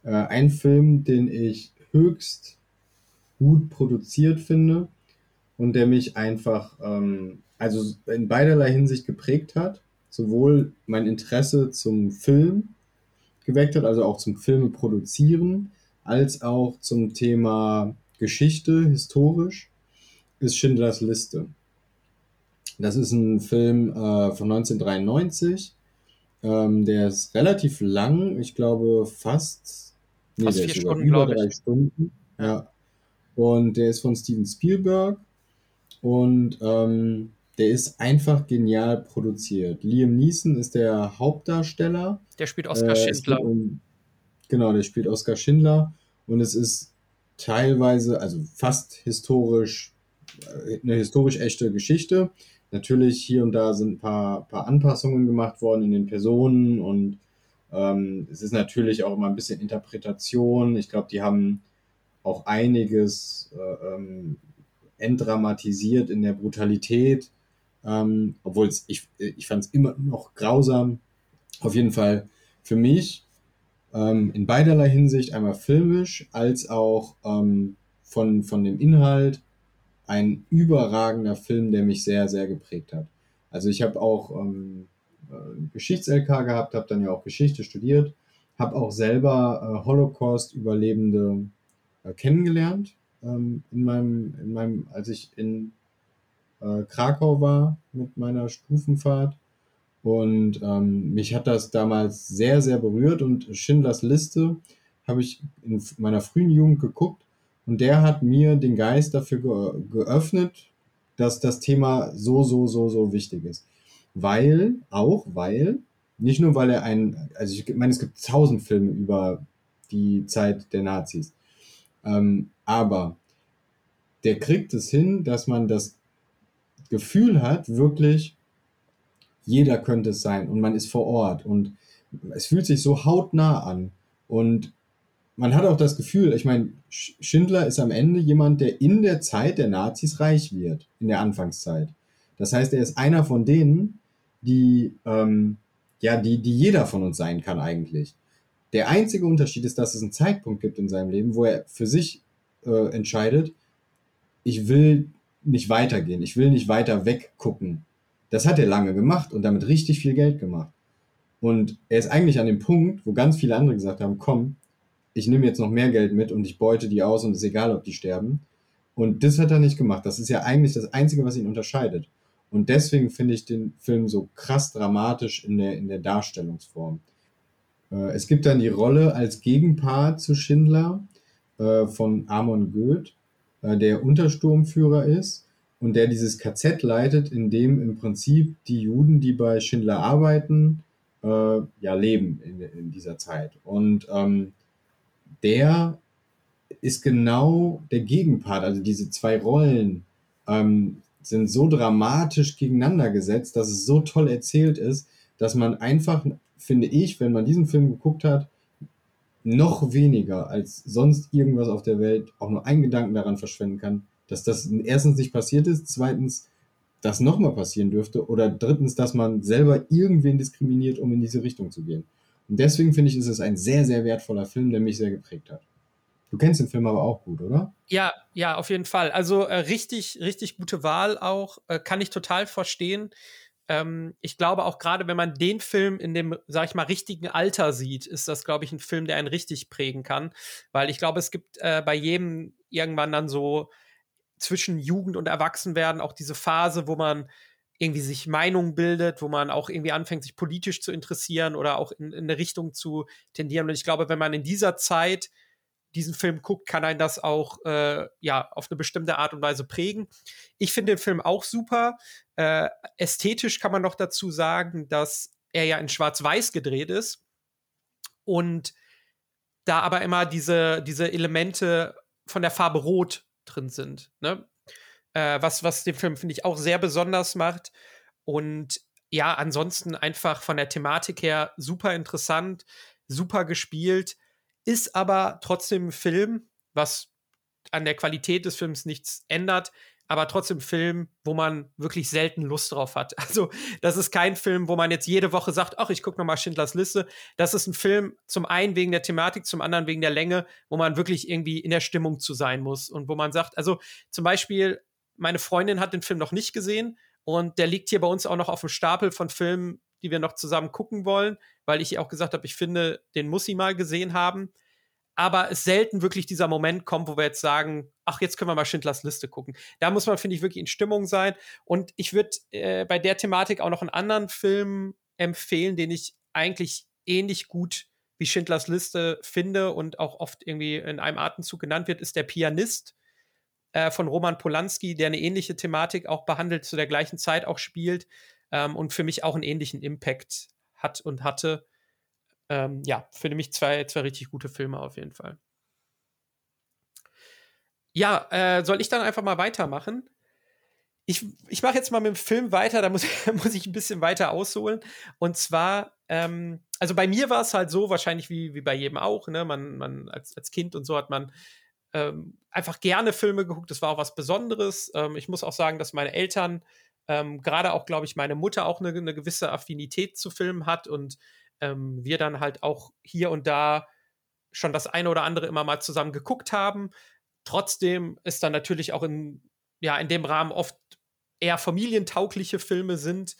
Speaker 2: Äh, ein Film, den ich höchst gut produziert finde und der mich einfach, ähm, also in beiderlei Hinsicht geprägt hat. Sowohl mein Interesse zum Film geweckt hat, also auch zum Filme produzieren, als auch zum Thema Geschichte, historisch, ist Schindlers Liste. Das ist ein Film äh, von 1993 ähm, der ist relativ lang, ich glaube fast,
Speaker 1: nee, fast vier Stunden, über drei ich.
Speaker 2: Stunden. Ja. Und der ist von Steven Spielberg und ähm, der ist einfach genial produziert. Liam Neeson ist der Hauptdarsteller.
Speaker 1: Der spielt Oskar äh, Schindler.
Speaker 2: Um, genau, der spielt Oskar Schindler und es ist teilweise, also fast historisch, äh, eine historisch echte Geschichte. Natürlich hier und da sind ein paar, paar Anpassungen gemacht worden in den Personen und ähm, es ist natürlich auch immer ein bisschen Interpretation. Ich glaube, die haben auch einiges äh, ähm, entdramatisiert in der Brutalität, ähm, obwohl ich, ich fand es immer noch grausam. Auf jeden Fall für mich ähm, in beiderlei Hinsicht, einmal filmisch als auch ähm, von, von dem Inhalt ein überragender Film, der mich sehr, sehr geprägt hat. Also ich habe auch ähm, äh, Geschichts-LK gehabt, habe dann ja auch Geschichte studiert, habe auch selber äh, Holocaust-Überlebende äh, kennengelernt ähm, in meinem, in meinem, als ich in äh, Krakau war mit meiner Stufenfahrt. Und ähm, mich hat das damals sehr, sehr berührt und Schindlers Liste habe ich in meiner frühen Jugend geguckt und der hat mir den Geist dafür ge geöffnet, dass das Thema so, so, so, so wichtig ist. Weil, auch weil, nicht nur weil er ein, also ich meine, es gibt tausend Filme über die Zeit der Nazis. Ähm, aber der kriegt es hin, dass man das Gefühl hat, wirklich, jeder könnte es sein und man ist vor Ort und es fühlt sich so hautnah an. Und man hat auch das Gefühl, ich meine, Schindler ist am Ende jemand, der in der Zeit der Nazis reich wird, in der Anfangszeit. Das heißt, er ist einer von denen, die, ähm, ja, die, die jeder von uns sein kann eigentlich. Der einzige Unterschied ist, dass es einen Zeitpunkt gibt in seinem Leben, wo er für sich äh, entscheidet, ich will nicht weitergehen, ich will nicht weiter weggucken. Das hat er lange gemacht und damit richtig viel Geld gemacht. Und er ist eigentlich an dem Punkt, wo ganz viele andere gesagt haben, komm, ich nehme jetzt noch mehr Geld mit und ich beute die aus und es ist egal, ob die sterben. Und das hat er nicht gemacht. Das ist ja eigentlich das Einzige, was ihn unterscheidet. Und deswegen finde ich den Film so krass dramatisch in der, in der Darstellungsform. Äh, es gibt dann die Rolle als Gegenpart zu Schindler äh, von Amon Goeth. äh, der Untersturmführer ist und der dieses KZ leitet, in dem im Prinzip die Juden, die bei Schindler arbeiten, äh, ja leben in, in, dieser Zeit. Und ähm, der ist genau der Gegenpart, also diese zwei Rollen ähm, sind so dramatisch gegeneinander gesetzt, dass es so toll erzählt ist, dass man einfach, finde ich, wenn man diesen Film geguckt hat, noch weniger als sonst irgendwas auf der Welt auch nur einen Gedanken daran verschwenden kann, dass das erstens nicht passiert ist, zweitens das nochmal passieren dürfte oder drittens, dass man selber irgendwen diskriminiert, um in diese Richtung zu gehen. Und deswegen finde ich, ist es ein sehr, sehr wertvoller Film, der mich sehr geprägt hat. Du kennst den Film aber auch gut, oder?
Speaker 1: Ja, ja, auf jeden Fall. Also äh, richtig, richtig gute Wahl auch. Äh, kann ich total verstehen. Ähm, ich glaube auch gerade, wenn man den Film in dem, sag ich mal, richtigen Alter sieht, ist das, glaube ich, ein Film, der einen richtig prägen kann. Weil ich glaube, es gibt äh, bei jedem irgendwann dann so zwischen Jugend und Erwachsenwerden auch diese Phase, wo man irgendwie sich Meinungen bildet, wo man auch irgendwie anfängt, sich politisch zu interessieren oder auch in, in eine Richtung zu tendieren. Und ich glaube, wenn man in dieser Zeit diesen Film guckt, kann einen das auch äh, ja auf eine bestimmte Art und Weise prägen. Ich finde den Film auch super. Äh, ästhetisch kann man noch dazu sagen, dass er ja in Schwarz-Weiß gedreht ist und da aber immer diese, diese Elemente von der Farbe Rot drin sind. Ne? Äh, was, was den Film, finde ich, auch sehr besonders macht. Und ja, ansonsten einfach von der Thematik her super interessant, super gespielt ist aber trotzdem ein Film, was an der Qualität des Films nichts ändert, aber trotzdem ein Film, wo man wirklich selten Lust drauf hat. Also, das ist kein Film, wo man jetzt jede Woche sagt, ach, ich gucke nochmal Schindlers Liste. Das ist ein Film, zum einen wegen der Thematik, zum anderen wegen der Länge, wo man wirklich irgendwie in der Stimmung zu sein muss und wo man sagt, also zum Beispiel, meine Freundin hat den Film noch nicht gesehen und der liegt hier bei uns auch noch auf dem Stapel von Filmen, die wir noch zusammen gucken wollen, weil ich ihr auch gesagt habe, ich finde, den muss sie mal gesehen haben. Aber es selten wirklich dieser Moment kommt, wo wir jetzt sagen, ach, jetzt können wir mal Schindlers Liste gucken. Da muss man, finde ich, wirklich in Stimmung sein. Und ich würde äh, bei der Thematik auch noch einen anderen Film empfehlen, den ich eigentlich ähnlich gut wie Schindlers Liste finde und auch oft irgendwie in einem Atemzug genannt wird, ist der Pianist äh, von Roman Polanski, der eine ähnliche Thematik auch behandelt, zu der gleichen Zeit auch spielt ähm, und für mich auch einen ähnlichen Impact hat und hatte. Ähm, ja, für mich zwei, zwei richtig gute Filme auf jeden Fall. Ja, äh, soll ich dann einfach mal weitermachen? Ich, ich mache jetzt mal mit dem Film weiter, da muss, muss ich ein bisschen weiter ausholen. Und zwar, ähm, also bei mir war es halt so, wahrscheinlich wie, wie bei jedem auch, ne? Man, man als, als Kind und so hat man ähm, einfach gerne Filme geguckt. Das war auch was Besonderes. Ähm, ich muss auch sagen, dass meine Eltern ähm, gerade auch, glaube ich, meine Mutter auch eine, eine, gewisse Affinität zu Filmen hat und ähm, wir dann halt auch hier und da schon das eine oder andere immer mal zusammen geguckt haben. Trotzdem ist dann natürlich auch in, ja, in dem Rahmen oft eher familientaugliche Filme sind.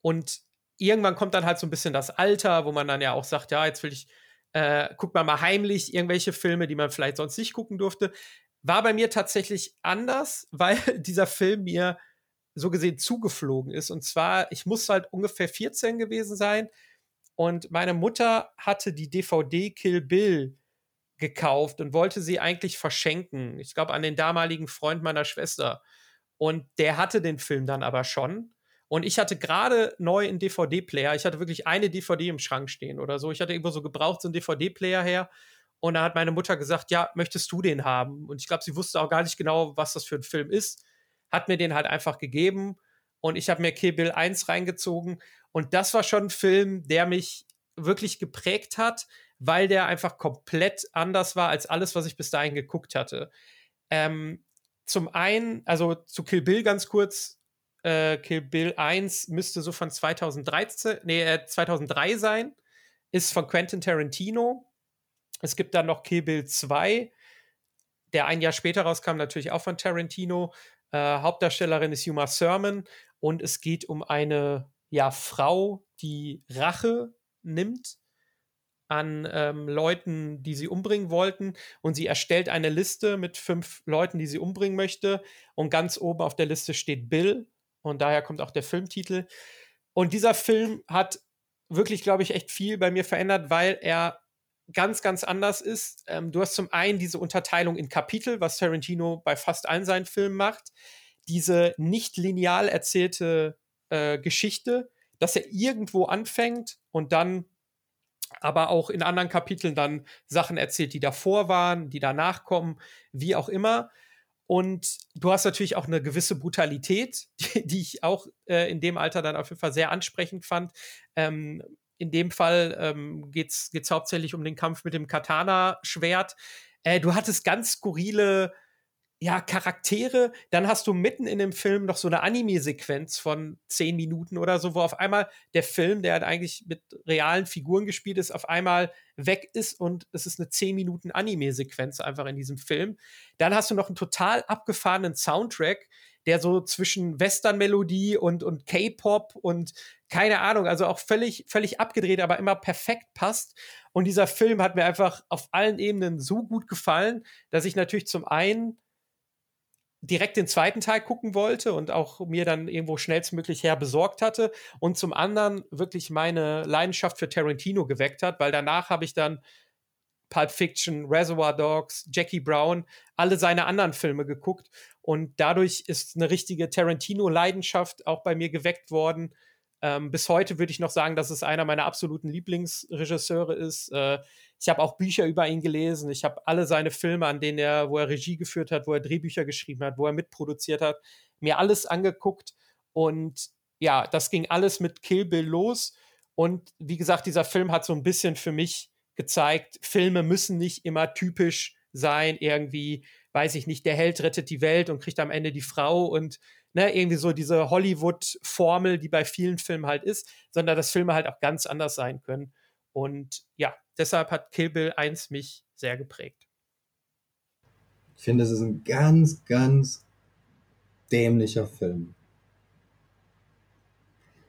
Speaker 1: Und irgendwann kommt dann halt so ein bisschen das Alter, wo man dann ja auch sagt, ja, jetzt will ich, äh, guckt man mal heimlich irgendwelche Filme, die man vielleicht sonst nicht gucken durfte. War bei mir tatsächlich anders, weil dieser Film mir so gesehen zugeflogen ist. Und zwar, ich muss halt ungefähr 14 gewesen sein. Und meine Mutter hatte die DVD Kill Bill gekauft und wollte sie eigentlich verschenken. Ich glaube, an den damaligen Freund meiner Schwester. Und der hatte den Film dann aber schon. Und ich hatte gerade neu einen DVD-Player. Ich hatte wirklich eine DVD im Schrank stehen oder so. Ich hatte irgendwo so gebraucht, so einen DVD-Player her. Und da hat meine Mutter gesagt, ja, möchtest du den haben? Und ich glaube, sie wusste auch gar nicht genau, was das für ein Film ist hat mir den halt einfach gegeben und ich habe mir Kill Bill 1 reingezogen und das war schon ein Film, der mich wirklich geprägt hat, weil der einfach komplett anders war als alles, was ich bis dahin geguckt hatte. Ähm, zum einen, also zu Kill Bill ganz kurz, äh, Kill Bill 1 müsste so von 2013, nee, äh, 2003 sein, ist von Quentin Tarantino. Es gibt dann noch Kill Bill 2, der ein Jahr später rauskam, natürlich auch von Tarantino. Äh, Hauptdarstellerin ist Yuma Thurman und es geht um eine ja, Frau, die Rache nimmt an ähm, Leuten, die sie umbringen wollten. Und sie erstellt eine Liste mit fünf Leuten, die sie umbringen möchte. Und ganz oben auf der Liste steht Bill. Und daher kommt auch der Filmtitel. Und dieser Film hat wirklich, glaube ich, echt viel bei mir verändert, weil er ganz, ganz anders ist. Ähm, du hast zum einen diese Unterteilung in Kapitel, was Tarantino bei fast allen seinen Filmen macht. Diese nicht lineal erzählte äh, Geschichte, dass er irgendwo anfängt und dann aber auch in anderen Kapiteln dann Sachen erzählt, die davor waren, die danach kommen, wie auch immer. Und du hast natürlich auch eine gewisse Brutalität, die, die ich auch äh, in dem Alter dann auf jeden Fall sehr ansprechend fand. Ähm, in dem Fall ähm, geht es hauptsächlich um den Kampf mit dem Katana-Schwert. Äh, du hattest ganz skurrile ja, Charaktere. Dann hast du mitten in dem Film noch so eine Anime-Sequenz von zehn Minuten oder so, wo auf einmal der Film, der halt eigentlich mit realen Figuren gespielt ist, auf einmal weg ist und es ist eine zehn Minuten Anime-Sequenz einfach in diesem Film. Dann hast du noch einen total abgefahrenen Soundtrack, der so zwischen Western-Melodie und, und K-Pop und keine Ahnung, also auch völlig, völlig abgedreht, aber immer perfekt passt. Und dieser Film hat mir einfach auf allen Ebenen so gut gefallen, dass ich natürlich zum einen direkt den zweiten Teil gucken wollte und auch mir dann irgendwo schnellstmöglich her besorgt hatte und zum anderen wirklich meine Leidenschaft für Tarantino geweckt hat, weil danach habe ich dann Pulp Fiction, Reservoir Dogs, Jackie Brown, alle seine anderen Filme geguckt und dadurch ist eine richtige Tarantino-Leidenschaft auch bei mir geweckt worden. Ähm, bis heute würde ich noch sagen, dass es einer meiner absoluten Lieblingsregisseure ist. Äh, ich habe auch Bücher über ihn gelesen. Ich habe alle seine Filme, an denen er, wo er Regie geführt hat, wo er Drehbücher geschrieben hat, wo er mitproduziert hat, mir alles angeguckt. Und ja, das ging alles mit Kill Bill los. Und wie gesagt, dieser Film hat so ein bisschen für mich gezeigt, Filme müssen nicht immer typisch sein, irgendwie, weiß ich nicht, der Held rettet die Welt und kriegt am Ende die Frau und ne, irgendwie so diese Hollywood-Formel, die bei vielen Filmen halt ist, sondern dass Filme halt auch ganz anders sein können. Und ja, deshalb hat Kill Bill 1 mich sehr geprägt.
Speaker 2: Ich finde, das ist ein ganz, ganz dämlicher Film.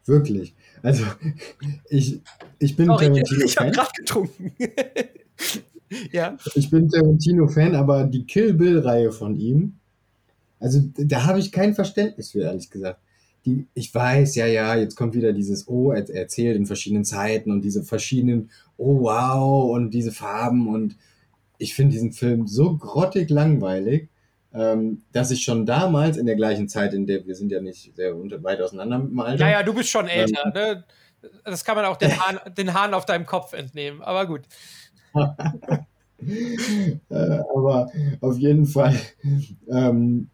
Speaker 2: Wirklich. Also, ich, ich bin
Speaker 1: Sorry, Tarantino-Fan. Ich habe gerade getrunken.
Speaker 2: ja. Ich bin Tarantino-Fan, aber die Kill Bill-Reihe von ihm, also da habe ich kein Verständnis für, ehrlich gesagt die, ich weiß, ja, ja, jetzt kommt wieder dieses, oh, er erzählt in verschiedenen Zeiten und diese verschiedenen, oh, wow, und diese Farben und ich finde diesen Film so grottig langweilig, ähm, dass ich schon damals in der gleichen Zeit, in der wir sind ja nicht sehr weit auseinander mit dem Alter.
Speaker 1: Naja, du bist schon älter, ähm, ne? Das kann man auch den Hahn, den Hahn auf deinem Kopf entnehmen, aber gut.
Speaker 2: äh, aber auf jeden Fall ähm,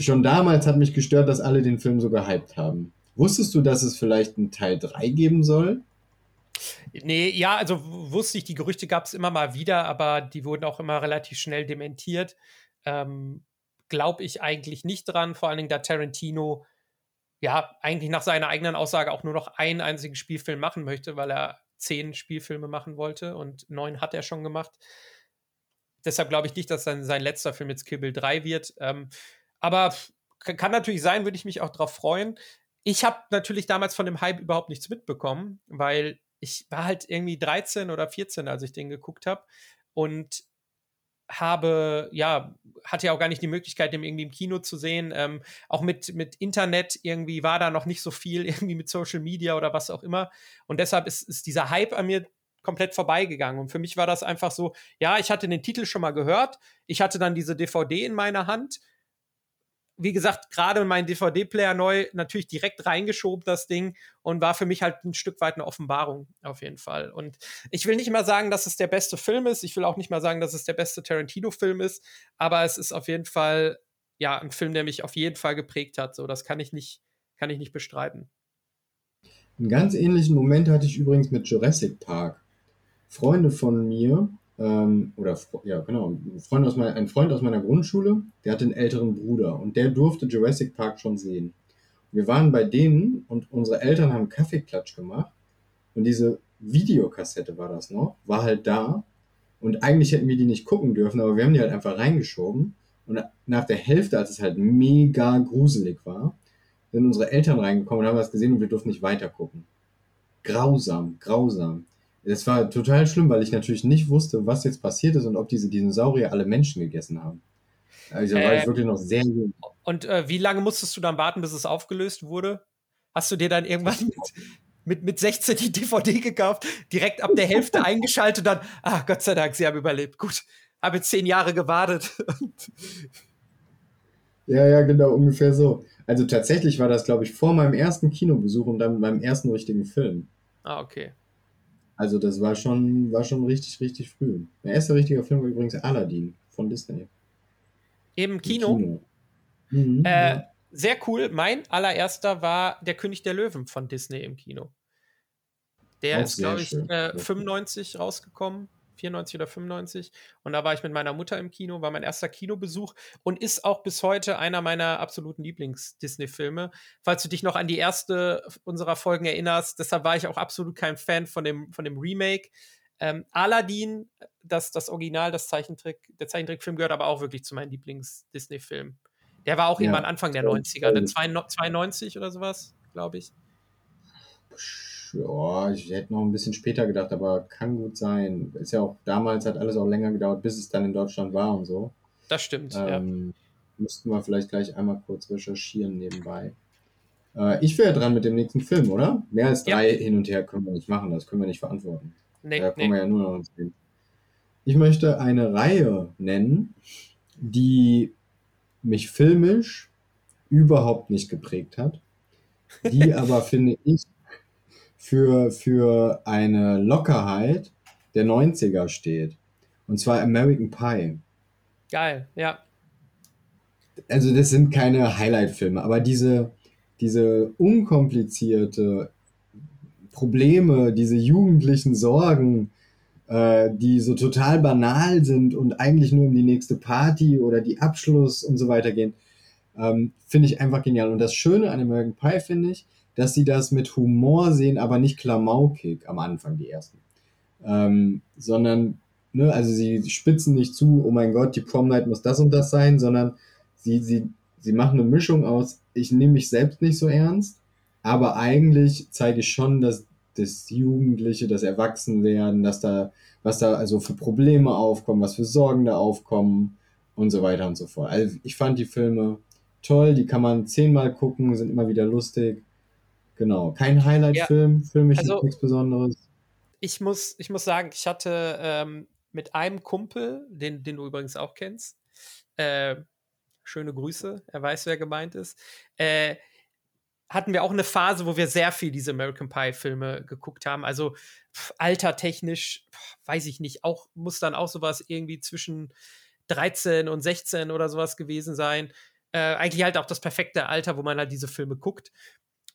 Speaker 2: schon damals hat mich gestört, dass alle den Film so gehypt haben. Wusstest du, dass es vielleicht einen Teil 3 geben soll?
Speaker 1: Nee, ja, also wusste ich, die Gerüchte gab es immer mal wieder, aber die wurden auch immer relativ schnell dementiert. Ähm, Glaube ich eigentlich nicht dran, vor allen Dingen da Tarantino ja eigentlich nach seiner eigenen Aussage auch nur noch einen einzigen Spielfilm machen möchte, weil er zehn Spielfilme machen wollte und neun hat er schon gemacht. Deshalb glaube ich nicht, dass sein, sein letzter Film jetzt Kill Bill 3 wird. Ähm, aber kann natürlich sein, würde ich mich auch darauf freuen. Ich habe natürlich damals von dem Hype überhaupt nichts mitbekommen, weil ich war halt irgendwie 13 oder 14, als ich den geguckt habe. Und habe, ja, hatte ja auch gar nicht die Möglichkeit, den irgendwie im Kino zu sehen. Ähm, auch mit, mit Internet irgendwie war da noch nicht so viel, irgendwie mit Social Media oder was auch immer. Und deshalb ist, ist dieser Hype an mir komplett vorbeigegangen. Und für mich war das einfach so, ja, ich hatte den Titel schon mal gehört. Ich hatte dann diese DVD in meiner Hand wie gesagt, gerade mein DVD-Player neu natürlich direkt reingeschoben, das Ding, und war für mich halt ein Stück weit eine Offenbarung, auf jeden Fall. Und ich will nicht mal sagen, dass es der beste Film ist. Ich will auch nicht mal sagen, dass es der beste Tarantino-Film ist, aber es ist auf jeden Fall, ja, ein Film, der mich auf jeden Fall geprägt hat. So, das kann ich nicht, kann ich nicht bestreiten.
Speaker 2: Einen ganz ähnlichen Moment hatte ich übrigens mit Jurassic Park. Freunde von mir ähm, oder ja, genau, ein Freund, aus meiner, ein Freund aus meiner Grundschule, der hatte einen älteren Bruder und der durfte Jurassic Park schon sehen. Wir waren bei denen und unsere Eltern haben Kaffeeklatsch gemacht und diese Videokassette war das noch, war halt da und eigentlich hätten wir die nicht gucken dürfen, aber wir haben die halt einfach reingeschoben und nach der Hälfte, als es halt mega gruselig war, sind unsere Eltern reingekommen und haben was gesehen und wir durften nicht weiter gucken. Grausam, grausam. Es war total schlimm, weil ich natürlich nicht wusste, was jetzt passiert ist und ob diese Dinosaurier alle Menschen gegessen haben. Also äh, war ich äh, wirklich noch sehr jung.
Speaker 1: Und äh, wie lange musstest du dann warten, bis es aufgelöst wurde? Hast du dir dann irgendwann. mit, mit 16 die DVD gekauft, direkt ab der Hälfte eingeschaltet und dann, ah, Gott sei Dank, sie haben überlebt. Gut, habe zehn Jahre gewartet.
Speaker 2: ja, ja, genau, ungefähr so. Also tatsächlich war das, glaube ich, vor meinem ersten Kinobesuch und dann meinem ersten richtigen Film.
Speaker 1: Ah, okay.
Speaker 2: Also das war schon, war schon richtig, richtig früh. Der erste richtige Film war übrigens Aladdin von Disney.
Speaker 1: Im Kino? Kino. Mhm, äh, ja. Sehr cool. Mein allererster war Der König der Löwen von Disney im Kino. Der Auch ist, glaube ich, äh, 95 rausgekommen. 94 oder 95. Und da war ich mit meiner Mutter im Kino, war mein erster Kinobesuch und ist auch bis heute einer meiner absoluten Lieblings-Disney-Filme. Falls du dich noch an die erste unserer Folgen erinnerst, deshalb war ich auch absolut kein Fan von dem, von dem Remake. Ähm, Aladdin, das, das Original, das Zeichentrick, der Zeichentrickfilm gehört aber auch wirklich zu meinen Lieblings-Disney-Filmen. Der war auch ja. irgendwann Anfang der 90er, ne? 92 oder sowas, glaube ich.
Speaker 2: Ja, ich hätte noch ein bisschen später gedacht, aber kann gut sein. Ist ja auch, damals hat alles auch länger gedauert, bis es dann in Deutschland war und so.
Speaker 1: Das stimmt,
Speaker 2: ähm, ja. Müssten wir vielleicht gleich einmal kurz recherchieren nebenbei. Äh, ich wäre dran mit dem nächsten Film, oder? Mehr als drei ja. hin und her können wir nicht machen, das können wir nicht verantworten. Nee, da kommen nee. wir ja nur noch ins Film. Ich möchte eine Reihe nennen, die mich filmisch überhaupt nicht geprägt hat, die aber, finde ich, für, für eine Lockerheit der 90er steht. Und zwar American Pie.
Speaker 1: Geil, ja.
Speaker 2: Also das sind keine Highlight-Filme, aber diese, diese unkomplizierte Probleme, diese jugendlichen Sorgen, äh, die so total banal sind und eigentlich nur um die nächste Party oder die Abschluss und so weiter gehen, ähm, finde ich einfach genial. Und das Schöne an American Pie finde ich, dass sie das mit Humor sehen, aber nicht klamaukig am Anfang, die ersten. Ähm, sondern, ne, also sie spitzen nicht zu, oh mein Gott, die Prom Night muss das und das sein, sondern sie, sie, sie machen eine Mischung aus, ich nehme mich selbst nicht so ernst, aber eigentlich zeige ich schon, dass das Jugendliche, das Erwachsenwerden, dass da, was da also für Probleme aufkommen, was für Sorgen da aufkommen und so weiter und so fort. Also ich fand die Filme toll, die kann man zehnmal gucken, sind immer wieder lustig. Genau, kein Highlight-Film, ja, für mich also, nichts Besonderes.
Speaker 1: Ich muss, ich muss sagen, ich hatte ähm, mit einem Kumpel, den, den du übrigens auch kennst, äh, schöne Grüße, er weiß, wer gemeint ist, äh, hatten wir auch eine Phase, wo wir sehr viel diese American Pie-Filme geguckt haben. Also pff, altertechnisch, pff, weiß ich nicht, auch muss dann auch sowas irgendwie zwischen 13 und 16 oder sowas gewesen sein. Äh, eigentlich halt auch das perfekte Alter, wo man halt diese Filme guckt.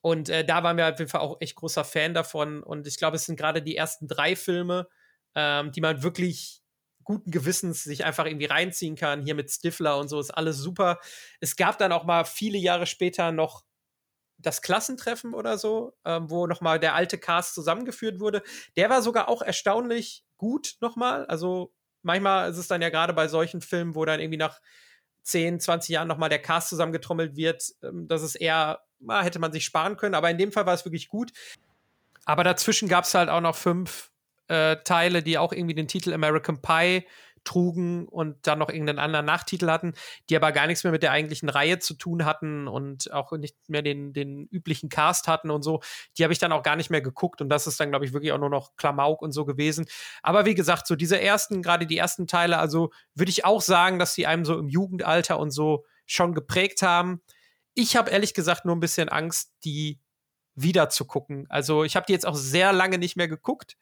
Speaker 1: Und äh, da waren wir auf jeden Fall auch echt großer Fan davon. Und ich glaube, es sind gerade die ersten drei Filme, ähm, die man wirklich guten Gewissens sich einfach irgendwie reinziehen kann. Hier mit Stifler und so ist alles super. Es gab dann auch mal viele Jahre später noch das Klassentreffen oder so, ähm, wo nochmal der alte Cast zusammengeführt wurde. Der war sogar auch erstaunlich gut nochmal. Also manchmal ist es dann ja gerade bei solchen Filmen, wo dann irgendwie nach 10, 20 Jahren nochmal der Cast zusammengetrommelt wird, ähm, dass es eher, na, hätte man sich sparen können, aber in dem Fall war es wirklich gut. Aber dazwischen gab es halt auch noch fünf äh, Teile, die auch irgendwie den Titel American Pie trugen und dann noch irgendeinen anderen Nachtitel hatten, die aber gar nichts mehr mit der eigentlichen Reihe zu tun hatten und auch nicht mehr den, den üblichen Cast hatten und so. Die habe ich dann auch gar nicht mehr geguckt und das ist dann, glaube ich, wirklich auch nur noch Klamauk und so gewesen. Aber wie gesagt, so diese ersten, gerade die ersten Teile, also würde ich auch sagen, dass sie einem so im Jugendalter und so schon geprägt haben. Ich habe ehrlich gesagt nur ein bisschen Angst, die wieder zu gucken. Also ich habe die jetzt auch sehr lange nicht mehr geguckt.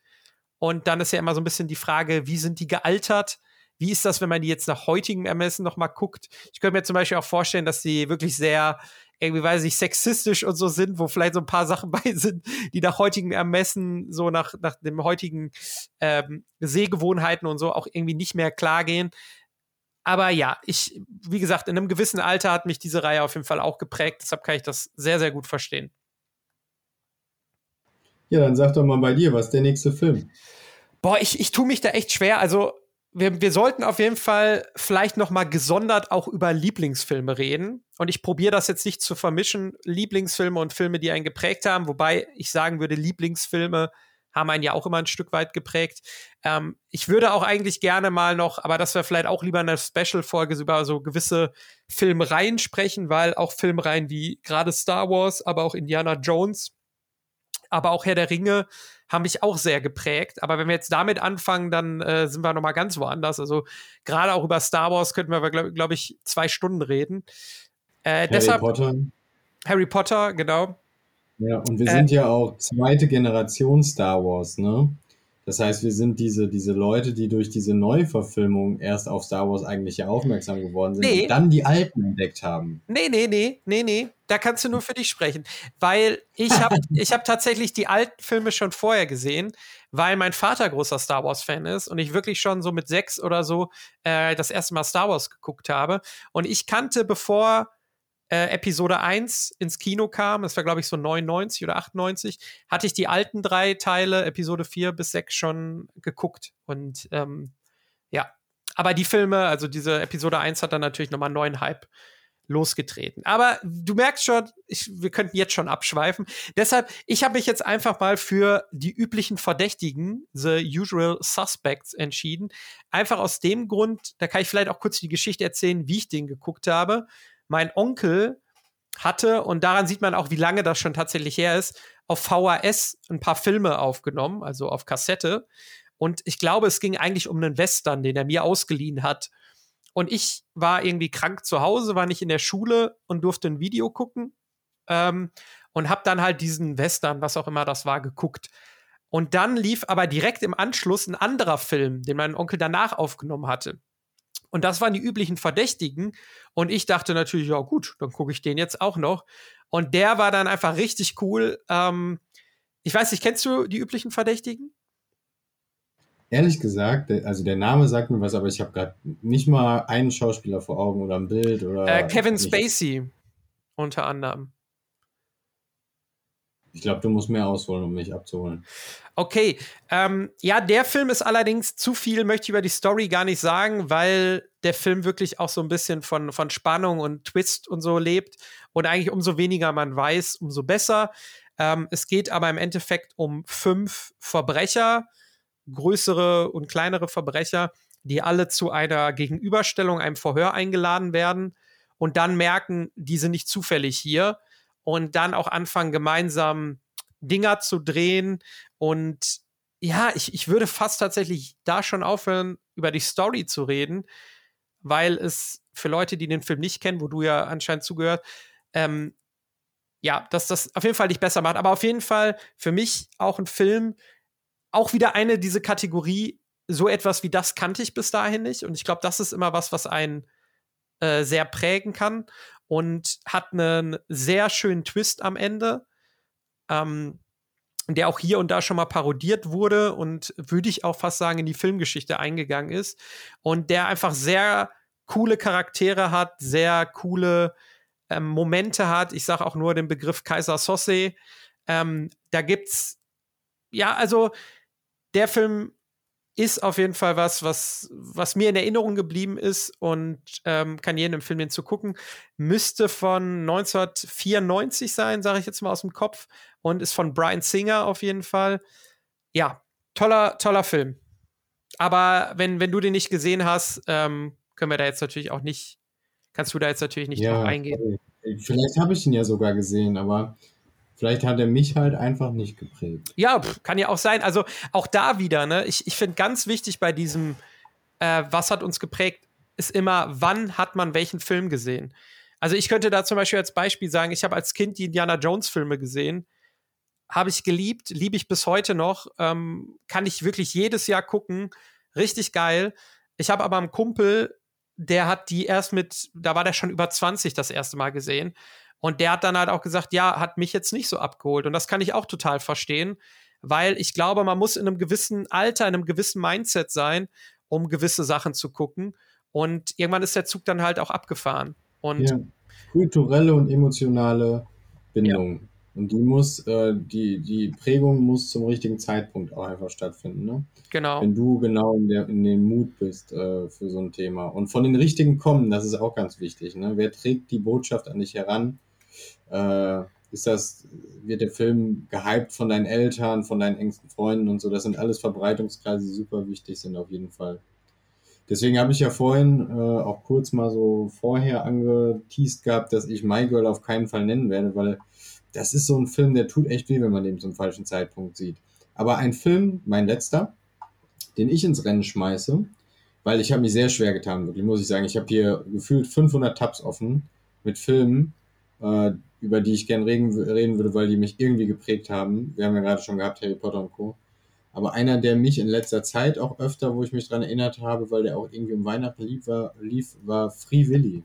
Speaker 1: Und dann ist ja immer so ein bisschen die Frage, wie sind die gealtert? Wie ist das, wenn man die jetzt nach heutigem Ermessen noch mal guckt? Ich könnte mir zum Beispiel auch vorstellen, dass die wirklich sehr irgendwie, weiß ich, sexistisch und so sind, wo vielleicht so ein paar Sachen bei sind, die nach heutigem Ermessen, so nach, nach dem heutigen ähm, Sehgewohnheiten und so auch irgendwie nicht mehr klar gehen. Aber ja, ich, wie gesagt, in einem gewissen Alter hat mich diese Reihe auf jeden Fall auch geprägt. Deshalb kann ich das sehr, sehr gut verstehen.
Speaker 2: Ja, dann sag doch mal bei dir, was ist der nächste Film?
Speaker 1: Boah, ich, ich tue mich da echt schwer. Also, wir, wir sollten auf jeden Fall vielleicht noch mal gesondert auch über Lieblingsfilme reden. Und ich probiere das jetzt nicht zu vermischen, Lieblingsfilme und Filme, die einen geprägt haben. Wobei ich sagen würde, Lieblingsfilme haben einen ja auch immer ein Stück weit geprägt. Ähm, ich würde auch eigentlich gerne mal noch, aber das wäre vielleicht auch lieber eine Special-Folge über so gewisse Filmreihen sprechen, weil auch Filmreihen wie gerade Star Wars, aber auch Indiana Jones Aber auch Herr der Ringe haben mich auch sehr geprägt. Aber wenn wir jetzt damit anfangen, dann äh, sind wir noch mal ganz woanders. Also gerade auch über Star Wars könnten wir, glaube glaub ich, zwei Stunden reden.
Speaker 2: Äh, Harry deshalb, Potter.
Speaker 1: Harry Potter, genau.
Speaker 2: Ja, und wir äh, sind ja auch zweite Generation Star Wars, ne? Das heißt, wir sind diese, diese Leute, die durch diese Neuverfilmung erst auf Star Wars eigentlich ja aufmerksam geworden sind nee. und dann die alten entdeckt haben.
Speaker 1: Nee, nee, nee, nee, nee. Da kannst du nur für dich sprechen. Weil ich habe ich hab tatsächlich die alten Filme schon vorher gesehen, weil mein Vater großer Star Wars-Fan ist und ich wirklich schon so mit sechs oder so äh, das erste Mal Star Wars geguckt habe. Und ich kannte, bevor äh, Episode 1 ins Kino kam, das war glaube ich so 99 oder 98, hatte ich die alten drei Teile, Episode 4 bis 6 schon geguckt. Und ähm, ja, aber die Filme, also diese Episode 1 hat dann natürlich nochmal einen neuen Hype losgetreten. Aber du merkst schon, ich, wir könnten jetzt schon abschweifen. Deshalb, ich habe mich jetzt einfach mal für die üblichen Verdächtigen, The Usual Suspects, entschieden. Einfach aus dem Grund, da kann ich vielleicht auch kurz die Geschichte erzählen, wie ich den geguckt habe mein Onkel hatte, und daran sieht man auch, wie lange das schon tatsächlich her ist, auf VHS ein paar Filme aufgenommen, also auf Kassette. Und ich glaube, es ging eigentlich um einen Western, den er mir ausgeliehen hat. Und ich war irgendwie krank zu Hause, war nicht in der Schule und durfte ein Video gucken. Ähm, und habe dann halt diesen Western, was auch immer das war, geguckt. Und dann lief aber direkt im Anschluss ein anderer Film, den mein Onkel danach aufgenommen hatte. Und das waren die üblichen Verdächtigen. Und ich dachte natürlich, ja gut, dann gucke ich den jetzt auch noch. Und der war dann einfach richtig cool. Ähm, ich weiß nicht, kennst du die üblichen Verdächtigen?
Speaker 2: Ehrlich gesagt, also der Name sagt mir was, aber ich habe gerade nicht mal einen Schauspieler vor Augen oder ein Bild oder.
Speaker 1: Äh, Kevin Spacey unter anderem.
Speaker 2: Ich glaube, du musst mehr ausholen, um mich abzuholen.
Speaker 1: Okay, ähm, ja, der Film ist allerdings zu viel, möchte ich über die Story gar nicht sagen, weil der Film wirklich auch so ein bisschen von, von Spannung und Twist und so lebt. Und eigentlich umso weniger man weiß, umso besser. Ähm, es geht aber im Endeffekt um fünf Verbrecher, größere und kleinere Verbrecher, die alle zu einer Gegenüberstellung, einem Verhör eingeladen werden und dann merken, die sind nicht zufällig hier und dann auch anfangen, gemeinsam Dinger zu drehen. Und ja, ich, ich würde fast tatsächlich da schon aufhören, über die Story zu reden, weil es für Leute, die den Film nicht kennen, wo du ja anscheinend zugehört, ähm, ja, dass das auf jeden Fall nicht besser macht. Aber auf jeden Fall für mich auch ein Film, auch wieder eine diese Kategorie, so etwas wie das kannte ich bis dahin nicht. Und ich glaube, das ist immer was, was einen äh, sehr prägen kann und hat einen sehr schönen Twist am Ende, ähm, der auch hier und da schon mal parodiert wurde und würde ich auch fast sagen in die Filmgeschichte eingegangen ist und der einfach sehr coole Charaktere hat, sehr coole ähm, Momente hat. Ich sage auch nur den Begriff Kaiser Sosse. Ähm, da gibt's ja also der Film ist auf jeden Fall was, was, was mir in Erinnerung geblieben ist und ähm, kann jedem empfehlen, den zu gucken. Müsste von 1994 sein, sage ich jetzt mal aus dem Kopf. Und ist von Brian Singer auf jeden Fall. Ja, toller, toller Film. Aber wenn, wenn du den nicht gesehen hast, ähm, können wir da jetzt natürlich auch nicht, kannst du da jetzt natürlich nicht
Speaker 2: ja,
Speaker 1: drauf eingehen.
Speaker 2: Vielleicht habe ich ihn ja sogar gesehen, aber Vielleicht hat er mich halt einfach nicht geprägt.
Speaker 1: Ja, kann ja auch sein. Also auch da wieder, ne? Ich, ich finde ganz wichtig bei diesem, äh, was hat uns geprägt, ist immer, wann hat man welchen Film gesehen. Also ich könnte da zum Beispiel als Beispiel sagen, ich habe als Kind die Indiana Jones Filme gesehen, habe ich geliebt, liebe ich bis heute noch, ähm, kann ich wirklich jedes Jahr gucken, richtig geil. Ich habe aber einen Kumpel, der hat die erst mit, da war der schon über 20 das erste Mal gesehen. Und der hat dann halt auch gesagt, ja, hat mich jetzt nicht so abgeholt. Und das kann ich auch total verstehen, weil ich glaube, man muss in einem gewissen Alter, in einem gewissen Mindset sein, um gewisse Sachen zu gucken. Und irgendwann ist der Zug dann halt auch abgefahren. Und ja.
Speaker 2: kulturelle und emotionale Bindung. Ja. Und die muss, äh, die, die Prägung muss zum richtigen Zeitpunkt auch einfach stattfinden. Ne?
Speaker 1: Genau.
Speaker 2: Wenn du genau in, der, in dem Mut bist äh, für so ein Thema. Und von den richtigen kommen, das ist auch ganz wichtig. Ne? Wer trägt die Botschaft an dich heran? Äh, ist das, wird der Film gehypt von deinen Eltern, von deinen engsten Freunden und so. Das sind alles Verbreitungskreise, die super wichtig sind auf jeden Fall. Deswegen habe ich ja vorhin äh, auch kurz mal so vorher angeteased gehabt, dass ich My Girl auf keinen Fall nennen werde, weil das ist so ein Film, der tut echt weh, wenn man den zum falschen Zeitpunkt sieht. Aber ein Film, mein letzter, den ich ins Rennen schmeiße, weil ich habe mich sehr schwer getan, wirklich, muss ich sagen. Ich habe hier gefühlt 500 Tabs offen mit Filmen, äh, über die ich gerne reden, reden würde, weil die mich irgendwie geprägt haben. Wir haben ja gerade schon gehabt, Harry Potter und Co. Aber einer, der mich in letzter Zeit auch öfter, wo ich mich dran erinnert habe, weil der auch irgendwie um Weihnachten lief, war, lief, war Free Willy.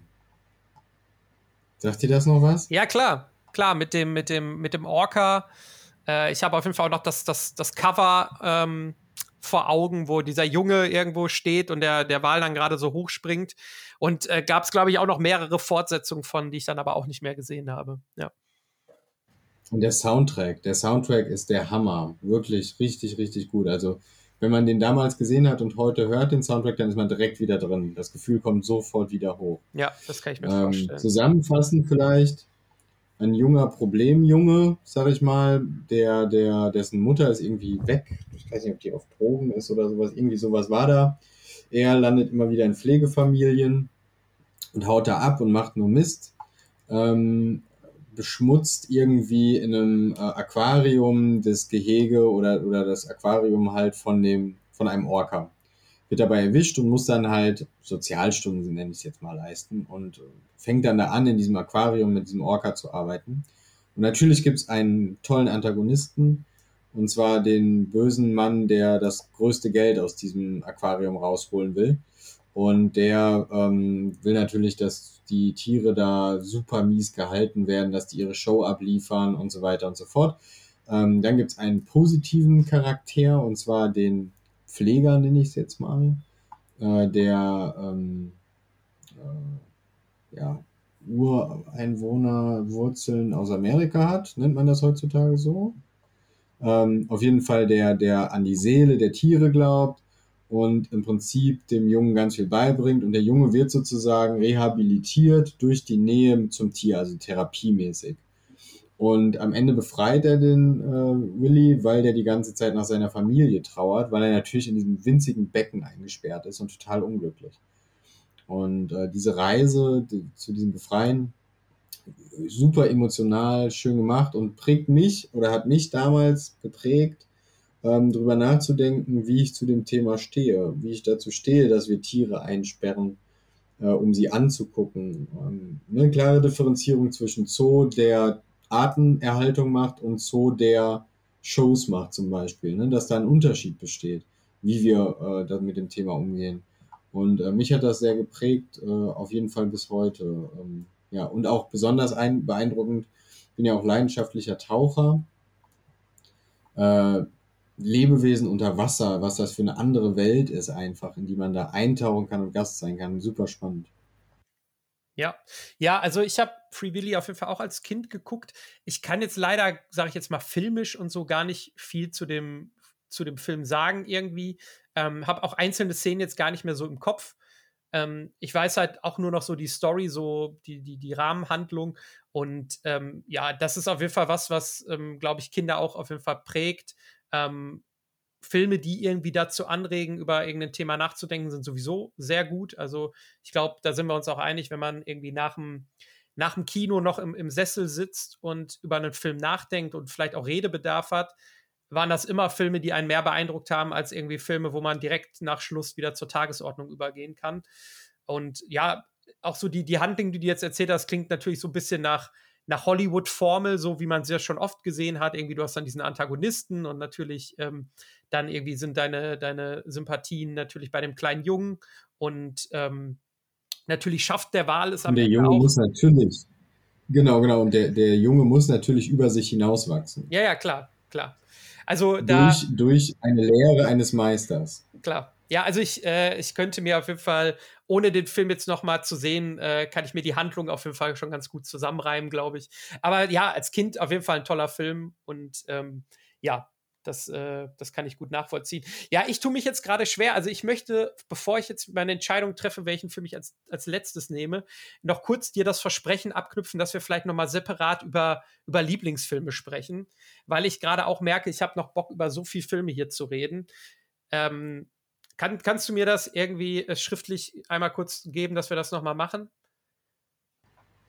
Speaker 2: Sagt dir das noch was?
Speaker 1: Ja, klar. Klar, mit dem, mit dem, mit dem Orca. Äh, ich habe auf jeden Fall auch noch das, das, das Cover ähm, vor Augen, wo dieser Junge irgendwo steht und der, der Wal dann gerade so hochspringt. Und äh, gab es, glaube ich, auch noch mehrere Fortsetzungen von, die ich dann aber auch nicht mehr gesehen habe. Ja.
Speaker 2: Und der Soundtrack, der Soundtrack ist der Hammer. Wirklich richtig, richtig gut. Also, wenn man den damals gesehen hat und heute hört den Soundtrack, dann ist man direkt wieder drin. Das Gefühl kommt sofort wieder hoch.
Speaker 1: Ja, das kann ich mir ähm, vorstellen.
Speaker 2: Zusammenfassend vielleicht ein junger Problemjunge, sag ich mal, der, der, dessen Mutter ist irgendwie weg. Ich weiß nicht, ob die auf Drogen ist oder sowas. Irgendwie sowas war da. Er landet immer wieder in Pflegefamilien und haut da ab und macht nur Mist. Ähm, beschmutzt irgendwie in einem äh, Aquarium das Gehege oder, oder das Aquarium halt von dem, von einem Orca. Wird dabei erwischt und muss dann halt Sozialstunden, nenne ich es jetzt mal, leisten und fängt dann da an, in diesem Aquarium mit diesem Orca zu arbeiten. Und natürlich gibt es einen tollen Antagonisten, und zwar den bösen Mann, der das größte Geld aus diesem Aquarium rausholen will. Und der ähm, will natürlich, dass die Tiere da super mies gehalten werden, dass die ihre Show abliefern und so weiter und so fort. Ähm, dann gibt es einen positiven Charakter, und zwar den Pfleger, nenne ich es jetzt mal, äh, der ähm, äh, ja, Ureinwohnerwurzeln aus Amerika hat, nennt man das heutzutage so. Ähm, auf jeden Fall der, der an die Seele der Tiere glaubt und im Prinzip dem Jungen ganz viel beibringt. Und der Junge wird sozusagen rehabilitiert durch die Nähe zum Tier, also therapiemäßig. Und am Ende befreit er den äh, Willy, weil der die ganze Zeit nach seiner Familie trauert, weil er natürlich in diesem winzigen Becken eingesperrt ist und total unglücklich. Und äh, diese Reise die, zu diesem Befreien, super emotional, schön gemacht und prägt mich oder hat mich damals geprägt, ähm, darüber nachzudenken, wie ich zu dem Thema stehe, wie ich dazu stehe, dass wir Tiere einsperren, äh, um sie anzugucken. Ähm, eine klare Differenzierung zwischen Zoo, der Artenerhaltung macht und Zoo, der Shows macht zum Beispiel, ne? dass da ein Unterschied besteht, wie wir äh, mit dem Thema umgehen. Und äh, mich hat das sehr geprägt, äh, auf jeden Fall bis heute. Ähm, ja, und auch besonders ein, beeindruckend, bin ja auch leidenschaftlicher Taucher. Äh, Lebewesen unter Wasser, was das für eine andere Welt ist einfach, in die man da eintauchen kann und Gast sein kann. Super spannend.
Speaker 1: Ja, ja, also ich habe Free Willy auf jeden Fall auch als Kind geguckt. Ich kann jetzt leider, sage ich jetzt mal, filmisch und so gar nicht viel zu dem, zu dem Film sagen irgendwie. Ähm, habe auch einzelne Szenen jetzt gar nicht mehr so im Kopf. Ähm, ich weiß halt auch nur noch so die Story, so die, die, die Rahmenhandlung. Und ähm, ja, das ist auf jeden Fall was, was, ähm, glaube ich, Kinder auch auf jeden Fall prägt. Ähm, Filme, die irgendwie dazu anregen, über irgendein Thema nachzudenken, sind sowieso sehr gut. Also ich glaube, da sind wir uns auch einig, wenn man irgendwie nach dem, nach dem Kino noch im, im Sessel sitzt und über einen Film nachdenkt und vielleicht auch Redebedarf hat, waren das immer Filme, die einen mehr beeindruckt haben, als irgendwie Filme, wo man direkt nach Schluss wieder zur Tagesordnung übergehen kann. Und ja, auch so die, die Handlung, die du jetzt erzählt hast, klingt natürlich so ein bisschen nach nach Hollywood-Formel, so wie man es ja schon oft gesehen hat. Irgendwie, du hast dann diesen Antagonisten und natürlich ähm, dann irgendwie sind deine, deine Sympathien natürlich bei dem kleinen Jungen und ähm, natürlich schafft der Wahl es
Speaker 2: am Der Ende Junge auch. muss natürlich, genau, genau, und der, der Junge muss natürlich über sich hinauswachsen.
Speaker 1: Ja, ja, klar, klar. Also da.
Speaker 2: Durch, durch eine Lehre eines Meisters.
Speaker 1: Klar. Ja, also ich, äh, ich könnte mir auf jeden Fall, ohne den Film jetzt noch mal zu sehen, äh, kann ich mir die Handlung auf jeden Fall schon ganz gut zusammenreimen, glaube ich. Aber ja, als Kind auf jeden Fall ein toller Film und ähm, ja, das, äh, das kann ich gut nachvollziehen. Ja, ich tue mich jetzt gerade schwer. Also ich möchte, bevor ich jetzt meine Entscheidung treffe, welchen Film ich als, als letztes nehme, noch kurz dir das Versprechen abknüpfen, dass wir vielleicht noch mal separat über, über Lieblingsfilme sprechen, weil ich gerade auch merke, ich habe noch Bock, über so viele Filme hier zu reden. Ähm, kann, kannst du mir das irgendwie äh, schriftlich einmal kurz geben, dass wir das nochmal machen?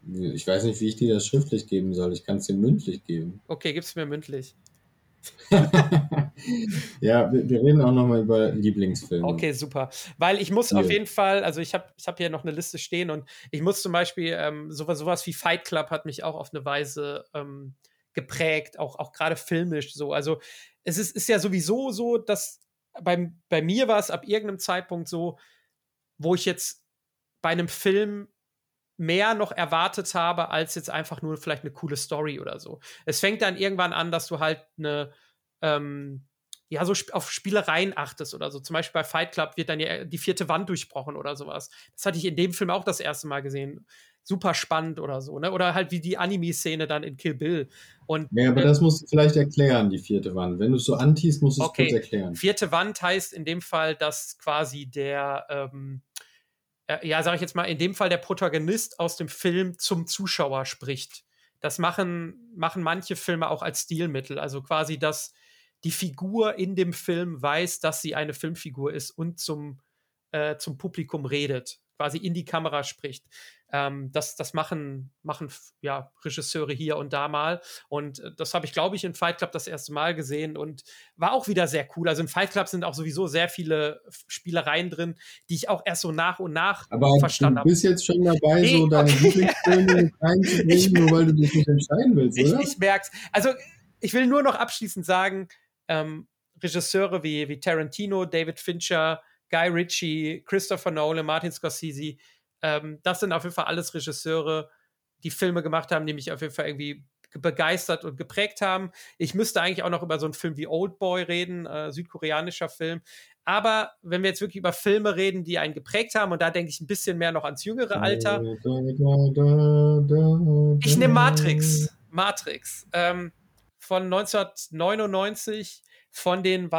Speaker 2: Ich weiß nicht, wie ich dir das schriftlich geben soll. Ich kann es dir mündlich geben.
Speaker 1: Okay, gib es mir mündlich.
Speaker 2: ja, wir, wir, reden auch nochmal über Lieblingsfilme.
Speaker 1: Okay, super. Weil ich muss hier. auf jeden Fall, also ich habe ich hab hier noch eine Liste stehen und ich muss zum Beispiel, ähm, sowas, sowas wie Fight Club hat mich auch auf eine Weise ähm, geprägt, auch, auch gerade filmisch so. Also es ist, ist ja sowieso so, dass beim, bei mir war es ab irgendeinem Zeitpunkt so, wo ich jetzt bei einem Film mehr noch erwartet habe, als jetzt einfach nur vielleicht eine coole Story oder so. Es fängt dann irgendwann an, dass du halt eine, ähm, ja, so auf Spielereien achtest oder so. Zum Beispiel bei Fight Club wird dann ja die vierte Wand durchbrochen oder sowas. Das hatte ich in dem Film auch das erste Mal gesehen. Super spannend oder so, ne? Oder halt wie die Anime-Szene dann in Kill Bill. Und,
Speaker 2: ja, aber äh, das musst du vielleicht erklären, die vierte Wand. Wenn du es so antiest, musst du es okay. kurz erklären.
Speaker 1: Vierte Wand heißt in dem Fall, dass quasi der, ähm, äh, ja, sage ich jetzt mal, in dem Fall der Protagonist aus dem Film zum Zuschauer spricht. Das machen, machen manche Filme auch als Stilmittel. Also quasi, dass die Figur in dem Film weiß, dass sie eine Filmfigur ist und zum, äh, zum Publikum redet, quasi in die Kamera spricht. Ähm, das das machen, machen ja, Regisseure hier und da mal. Und äh, das habe ich, glaube ich, in Fight Club das erste Mal gesehen und war auch wieder sehr cool. Also in Fight Club sind auch sowieso sehr viele Spielereien drin, die ich auch erst so nach und nach
Speaker 2: Aber verstanden habe. Du bist hab. jetzt schon dabei, nee, so deine okay. Lieblingsfilme reinzubringen, nur weil du dich nicht entscheiden willst,
Speaker 1: oder? Ich, ich merke Also ich will nur noch abschließend sagen, ähm, Regisseure wie, wie Tarantino, David Fincher, Guy Ritchie, Christopher Nolan, Martin Scorsese, ähm, das sind auf jeden Fall alles Regisseure, die Filme gemacht haben, die mich auf jeden Fall irgendwie begeistert und geprägt haben. Ich müsste eigentlich auch noch über so einen Film wie Old Boy reden, äh, südkoreanischer Film. Aber wenn wir jetzt wirklich über Filme reden, die einen geprägt haben, und da denke ich ein bisschen mehr noch ans jüngere Alter. Ich nehme Matrix. Matrix. Ähm, von 1999 von den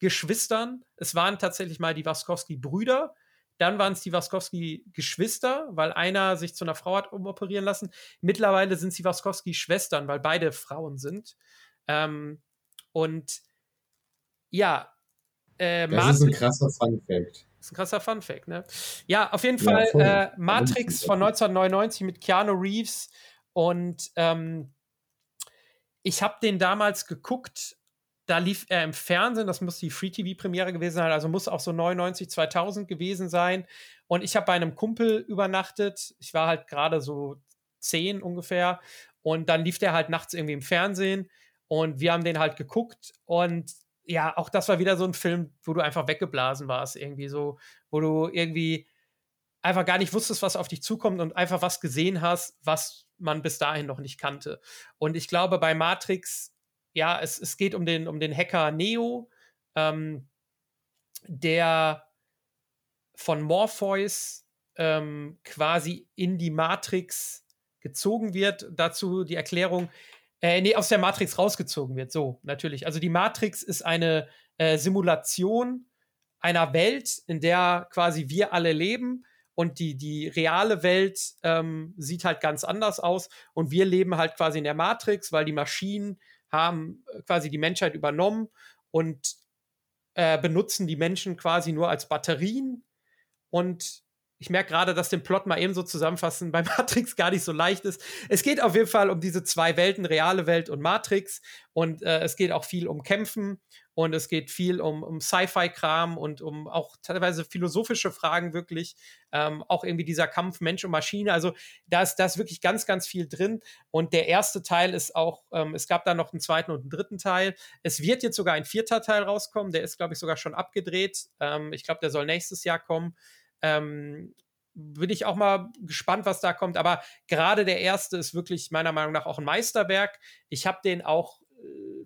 Speaker 1: Wasowski-Geschwistern. Es waren tatsächlich mal die Wasowski-Brüder. Dann waren es die Waskowski-Geschwister, weil einer sich zu einer Frau hat umoperieren lassen. Mittlerweile sind sie Waskowski-Schwestern, weil beide Frauen sind. Ähm, und ja,
Speaker 2: äh, das Matrix, ist ein krasser Fun-Fact.
Speaker 1: Das ist ein krasser Fun-Fact, ne? Ja, auf jeden Fall äh, Matrix von 1999 mit Keanu Reeves und ähm, ich habe den damals geguckt da lief er im Fernsehen, das muss die Free-TV-Premiere gewesen sein, also muss auch so 99, 2000 gewesen sein. Und ich habe bei einem Kumpel übernachtet. Ich war halt gerade so zehn ungefähr. Und dann lief der halt nachts irgendwie im Fernsehen. Und wir haben den halt geguckt. Und ja, auch das war wieder so ein Film, wo du einfach weggeblasen warst, irgendwie so, wo du irgendwie einfach gar nicht wusstest, was auf dich zukommt und einfach was gesehen hast, was man bis dahin noch nicht kannte. Und ich glaube, bei Matrix ja, es, es geht um den, um den Hacker Neo, ähm, der von Morpheus ähm, quasi in die Matrix gezogen wird. Dazu die Erklärung, äh, nee, aus der Matrix rausgezogen wird. So, natürlich. Also die Matrix ist eine äh, Simulation einer Welt, in der quasi wir alle leben. Und die, die reale Welt ähm, sieht halt ganz anders aus. Und wir leben halt quasi in der Matrix, weil die Maschinen haben äh, quasi die Menschheit übernommen und äh, benutzen die Menschen quasi nur als Batterien. Und ich merke gerade, dass den Plot mal eben so zusammenfassen bei Matrix gar nicht so leicht ist. Es geht auf jeden Fall um diese zwei Welten, reale Welt und Matrix. Und äh, es geht auch viel um Kämpfen und es geht viel um, um Sci-Fi-Kram und um auch teilweise philosophische Fragen wirklich. Ähm, auch irgendwie dieser Kampf Mensch und Maschine. Also da ist, da ist wirklich ganz, ganz viel drin. Und der erste Teil ist auch, ähm, es gab da noch einen zweiten und einen dritten Teil. Es wird jetzt sogar ein vierter Teil rauskommen. Der ist, glaube ich, sogar schon abgedreht. Ähm, ich glaube, der soll nächstes Jahr kommen. Ähm, bin ich auch mal gespannt, was da kommt. Aber gerade der erste ist wirklich meiner Meinung nach auch ein Meisterwerk. Ich habe den auch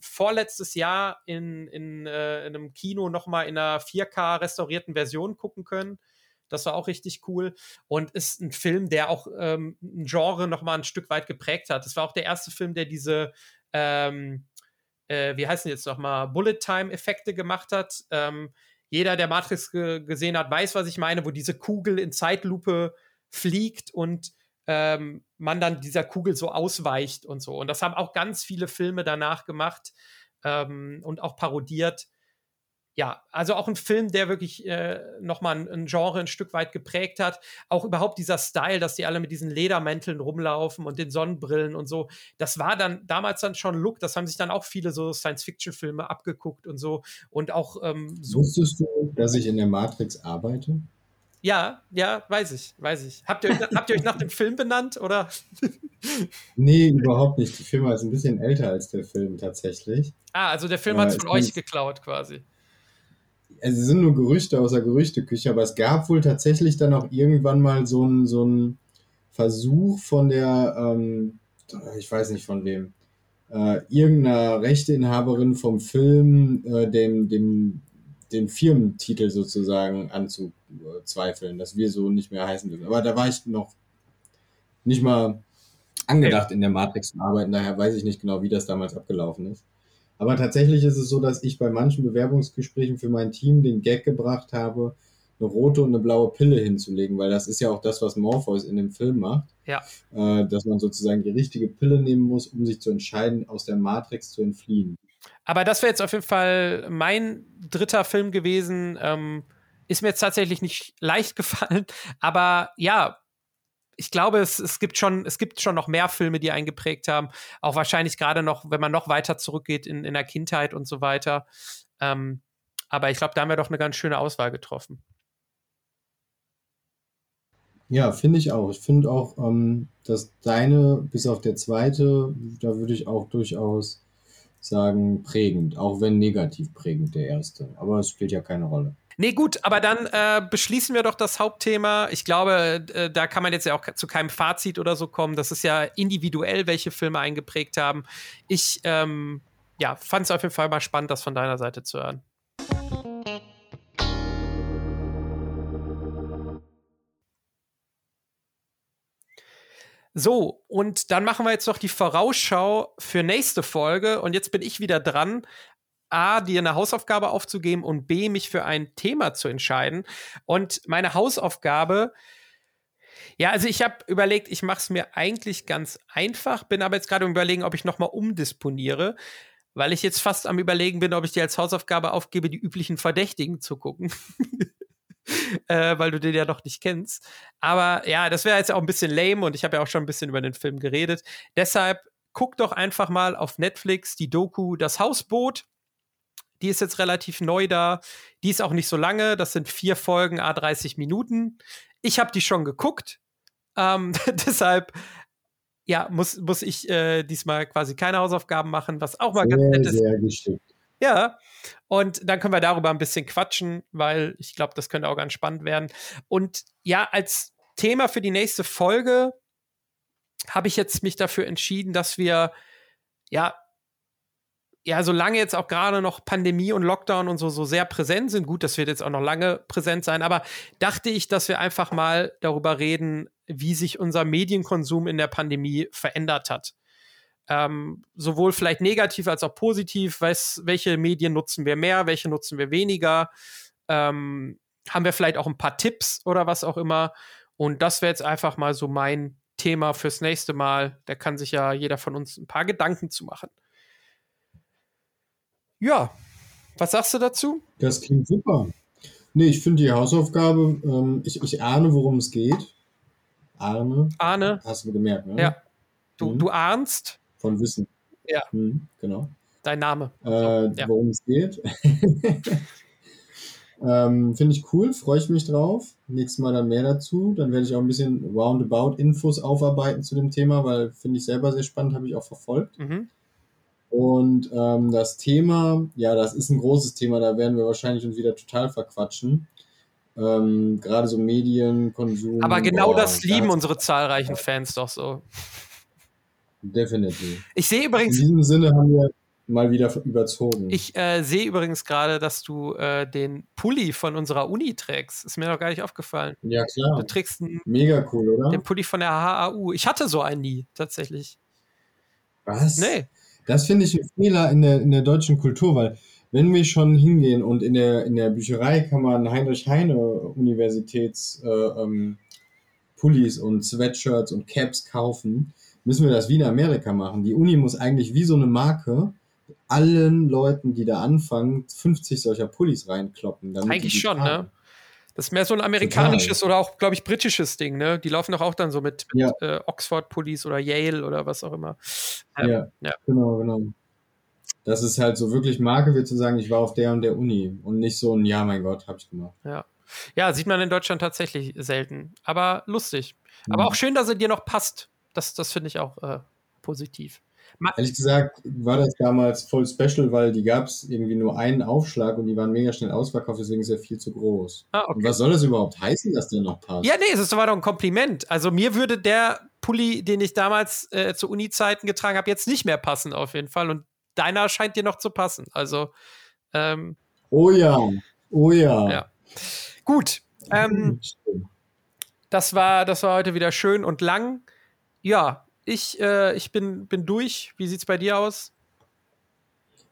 Speaker 1: vorletztes Jahr in, in, äh, in einem Kino nochmal in einer 4K restaurierten Version gucken können. Das war auch richtig cool und ist ein Film, der auch ähm, ein Genre nochmal ein Stück weit geprägt hat. Das war auch der erste Film, der diese, ähm, äh, wie heißen die jetzt nochmal, Bullet-Time-Effekte gemacht hat. Ähm, jeder, der Matrix ge gesehen hat, weiß, was ich meine, wo diese Kugel in Zeitlupe fliegt und ähm, man dann dieser Kugel so ausweicht und so. Und das haben auch ganz viele Filme danach gemacht ähm, und auch parodiert. ja, also auch ein Film, der wirklich äh, nochmal ein, Genre ein Stück weit geprägt hat. Auch überhaupt dieser Style, dass die alle mit diesen Ledermänteln rumlaufen und den Sonnenbrillen und so. Das war dann damals dann schon Look. Das haben sich dann auch viele so Science-Fiction-Filme abgeguckt und so. Und auch. Ähm, so
Speaker 2: Wusstest du, dass ich in der Matrix arbeite?
Speaker 1: Ja, ja, weiß ich, weiß ich. Habt ihr euch, habt ihr euch nach dem Film benannt oder?
Speaker 2: nee, überhaupt nicht. Die Firma ist ein bisschen älter als der Film tatsächlich.
Speaker 1: Ah, also der Film hat es von euch geklaut quasi
Speaker 2: es sind nur Gerüchte aus der Gerüchteküche, aber es gab wohl tatsächlich dann auch irgendwann mal so einen so Versuch von der, ähm, ich weiß nicht von wem, äh, irgendeiner Rechteinhaberin vom Film, äh, dem, dem, den Firmentitel sozusagen anzuzweifeln, dass wir so nicht mehr heißen dürfen. Aber da war ich noch nicht mal angedacht in der Matrix zu arbeiten, daher weiß ich nicht genau, wie das damals abgelaufen ist. Aber tatsächlich ist es so, dass ich bei manchen Bewerbungsgesprächen für mein Team den Gag gebracht habe, eine rote und eine blaue Pille hinzulegen, weil das ist ja auch das, was Morpheus in dem Film macht.
Speaker 1: Ja.
Speaker 2: Äh, dass man sozusagen die richtige Pille nehmen muss, um sich zu entscheiden, aus der Matrix zu entfliehen.
Speaker 1: Aber das wäre jetzt auf jeden Fall mein dritter Film gewesen. Ähm, ist mir jetzt tatsächlich nicht leicht gefallen. Aber ja, ich glaube, es, es, gibt schon, es gibt schon noch mehr Filme, die eingeprägt haben. Auch wahrscheinlich gerade noch, wenn man noch weiter zurückgeht in, in der Kindheit und so weiter. Ähm, aber ich glaube, da haben wir doch eine ganz schöne Auswahl getroffen.
Speaker 2: Ja, finde ich auch. Ich finde auch, ähm, dass deine, bis auf der zweite, da würde ich auch durchaus sagen, prägend, auch wenn negativ prägend der erste. Aber es spielt ja keine Rolle.
Speaker 1: Nee, gut, aber dann äh, beschließen wir doch das Hauptthema. Ich glaube, äh, da kann man jetzt ja auch zu keinem Fazit oder so kommen. Das ist ja individuell, welche Filme eingeprägt haben. Ich ähm, ja, fand es auf jeden Fall mal spannend, das von deiner Seite zu hören. So, und dann machen wir jetzt noch die Vorausschau für nächste Folge. Und jetzt bin ich wieder dran. A, dir eine Hausaufgabe aufzugeben und B, mich für ein Thema zu entscheiden. Und meine Hausaufgabe, ja, also ich habe überlegt, ich mache es mir eigentlich ganz einfach, bin aber jetzt gerade überlegen, ob ich nochmal umdisponiere, weil ich jetzt fast am überlegen bin, ob ich dir als Hausaufgabe aufgebe, die üblichen Verdächtigen zu gucken. äh, weil du den ja noch nicht kennst. Aber ja, das wäre jetzt auch ein bisschen lame und ich habe ja auch schon ein bisschen über den Film geredet. Deshalb guck doch einfach mal auf Netflix die Doku Das Hausboot. Die ist jetzt relativ neu da. Die ist auch nicht so lange. Das sind vier Folgen, a 30 Minuten. Ich habe die schon geguckt. Ähm, deshalb ja, muss, muss ich äh, diesmal quasi keine Hausaufgaben machen, was auch mal
Speaker 2: sehr,
Speaker 1: ganz
Speaker 2: nett ist. Sehr geschickt.
Speaker 1: Ja, und dann können wir darüber ein bisschen quatschen, weil ich glaube, das könnte auch ganz spannend werden. Und ja, als Thema für die nächste Folge habe ich jetzt mich dafür entschieden, dass wir ja ja, solange jetzt auch gerade noch Pandemie und Lockdown und so, so sehr präsent sind, gut, das wird jetzt auch noch lange präsent sein, aber dachte ich, dass wir einfach mal darüber reden, wie sich unser Medienkonsum in der Pandemie verändert hat. Ähm, sowohl vielleicht negativ als auch positiv, weiß, welche Medien nutzen wir mehr, welche nutzen wir weniger. Ähm, haben wir vielleicht auch ein paar Tipps oder was auch immer. Und das wäre jetzt einfach mal so mein Thema fürs nächste Mal. Da kann sich ja jeder von uns ein paar Gedanken zu machen. Ja, was sagst du dazu?
Speaker 2: Das klingt super. Nee, ich finde die Hausaufgabe, ähm, ich, ich ahne, worum es geht. Ahne.
Speaker 1: Ahne.
Speaker 2: Hast du gemerkt, ne?
Speaker 1: Ja. Du, mhm. du ahnst.
Speaker 2: Von Wissen.
Speaker 1: Ja.
Speaker 2: Mhm, genau.
Speaker 1: Dein Name.
Speaker 2: Äh, ja. Worum es geht. ähm, finde ich cool, freue ich mich drauf. Nächstes Mal dann mehr dazu. Dann werde ich auch ein bisschen roundabout Infos aufarbeiten zu dem Thema, weil finde ich selber sehr spannend, habe ich auch verfolgt. Mhm. Und ähm, das Thema, ja, das ist ein großes Thema, da werden wir wahrscheinlich uns wieder total verquatschen. Ähm, Gerade so Medienkonsum.
Speaker 1: Aber genau boah, das lieben unsere zahlreichen Fans doch so.
Speaker 2: Definitiv.
Speaker 1: Ich sehe übrigens.
Speaker 2: In diesem Sinne haben wir mal wieder überzogen.
Speaker 1: Ich äh, sehe übrigens gerade, dass du äh, den Pulli von unserer Uni trägst. Ist mir noch gar nicht aufgefallen.
Speaker 2: Ja, klar.
Speaker 1: Du trägst einen,
Speaker 2: Mega cool, oder?
Speaker 1: Den Pulli von der HAU. Ich hatte so einen nie, tatsächlich.
Speaker 2: Was?
Speaker 1: Nee.
Speaker 2: Das finde ich ein Fehler in der, in der deutschen Kultur, weil wenn wir schon hingehen und in der, in der Bücherei kann man Heinrich Heine Universitäts äh, ähm, Pullis und Sweatshirts und Caps kaufen, müssen wir das wie in Amerika machen. Die Uni muss eigentlich wie so eine Marke allen Leuten, die da anfangen, 50 solcher Pullis reinkloppen.
Speaker 1: Eigentlich schon, ne? fahren. ne? Das ist mehr so ein amerikanisches Total. oder auch, glaube ich, britisches Ding, ne? Die laufen doch auch dann so mit, mit ja. äh, Oxford-Pullis oder Yale oder was auch immer.
Speaker 2: Ähm, ja, ja, genau, genau. Das ist halt so wirklich Marke, wird zu sagen, ich war auf der und der Uni und nicht so ein, ja, mein Gott, hab ich gemacht.
Speaker 1: Ja. Ja, sieht man in Deutschland tatsächlich selten. Aber lustig. Aber auch schön, dass er dir noch passt. Das, das finde ich auch äh, positiv.
Speaker 2: Ma Ehrlich gesagt war das damals voll special, weil die gab es irgendwie nur einen Aufschlag und die waren mega schnell ausverkauft, deswegen ist er viel zu groß. Ah, okay. Und was soll das überhaupt heißen, dass der noch passt?
Speaker 1: Ja, nee, es war doch ein Kompliment. Also mir würde der Pulli, den ich damals äh, zu Uni-Zeiten getragen habe, jetzt nicht mehr passen auf jeden Fall. Und deiner scheint dir noch zu passen. Also ähm,
Speaker 2: Oh ja, oh ja.
Speaker 1: ja. Gut. Ähm, das, war, das war heute wieder schön und lang. Ja, ich, äh, ich bin, bin durch. Wie sieht es bei dir aus?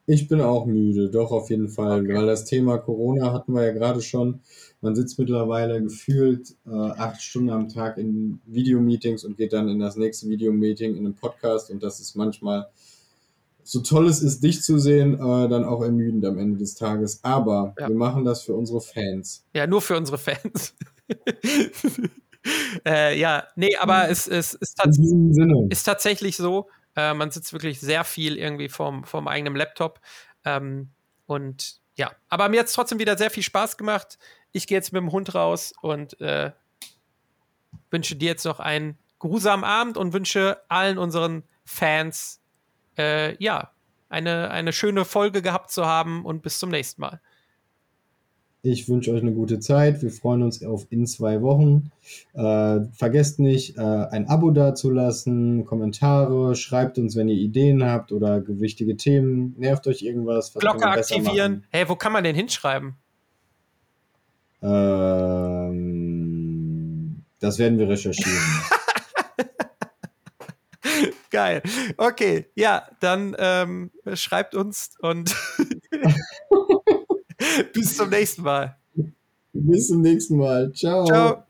Speaker 2: Ich bin auch müde, doch auf jeden Fall, okay. weil das Thema Corona hatten wir ja gerade schon. Man sitzt mittlerweile gefühlt äh, acht Stunden am Tag in Videomeetings und geht dann in das nächste Videomeeting in einem Podcast und das ist manchmal so toll es ist, dich zu sehen, äh, dann auch ermüdend am Ende des Tages. Aber ja. wir machen das für unsere Fans.
Speaker 1: Ja, nur für unsere Fans. äh, ja, nee, aber es, es ist, tats ist, tatsächlich so. Äh, man sitzt wirklich sehr viel irgendwie vorm, vorm eigenen Laptop. Ähm, und ja, aber mir hat es trotzdem wieder sehr viel Spaß gemacht. Ich gehe jetzt mit dem Hund raus und äh, wünsche dir jetzt noch einen grusamen Abend und wünsche allen unseren Fans äh, ja, eine, eine schöne Folge gehabt zu haben und bis zum nächsten Mal.
Speaker 2: Ich wünsche euch eine gute Zeit. Wir freuen uns auf in zwei Wochen. Äh, vergesst nicht, äh, ein Abo dazulassen, Kommentare, schreibt uns, wenn ihr Ideen habt oder wichtige Themen. Nervt euch irgendwas?
Speaker 1: Glocke aktivieren. Hey, wo kann man denn hinschreiben?
Speaker 2: Ähm, das werden wir recherchieren.
Speaker 1: Geil. Okay, ja, dann ähm, schreibt uns und bis zum nächsten Mal.
Speaker 2: Bis zum nächsten Mal. Ciao. Ciao.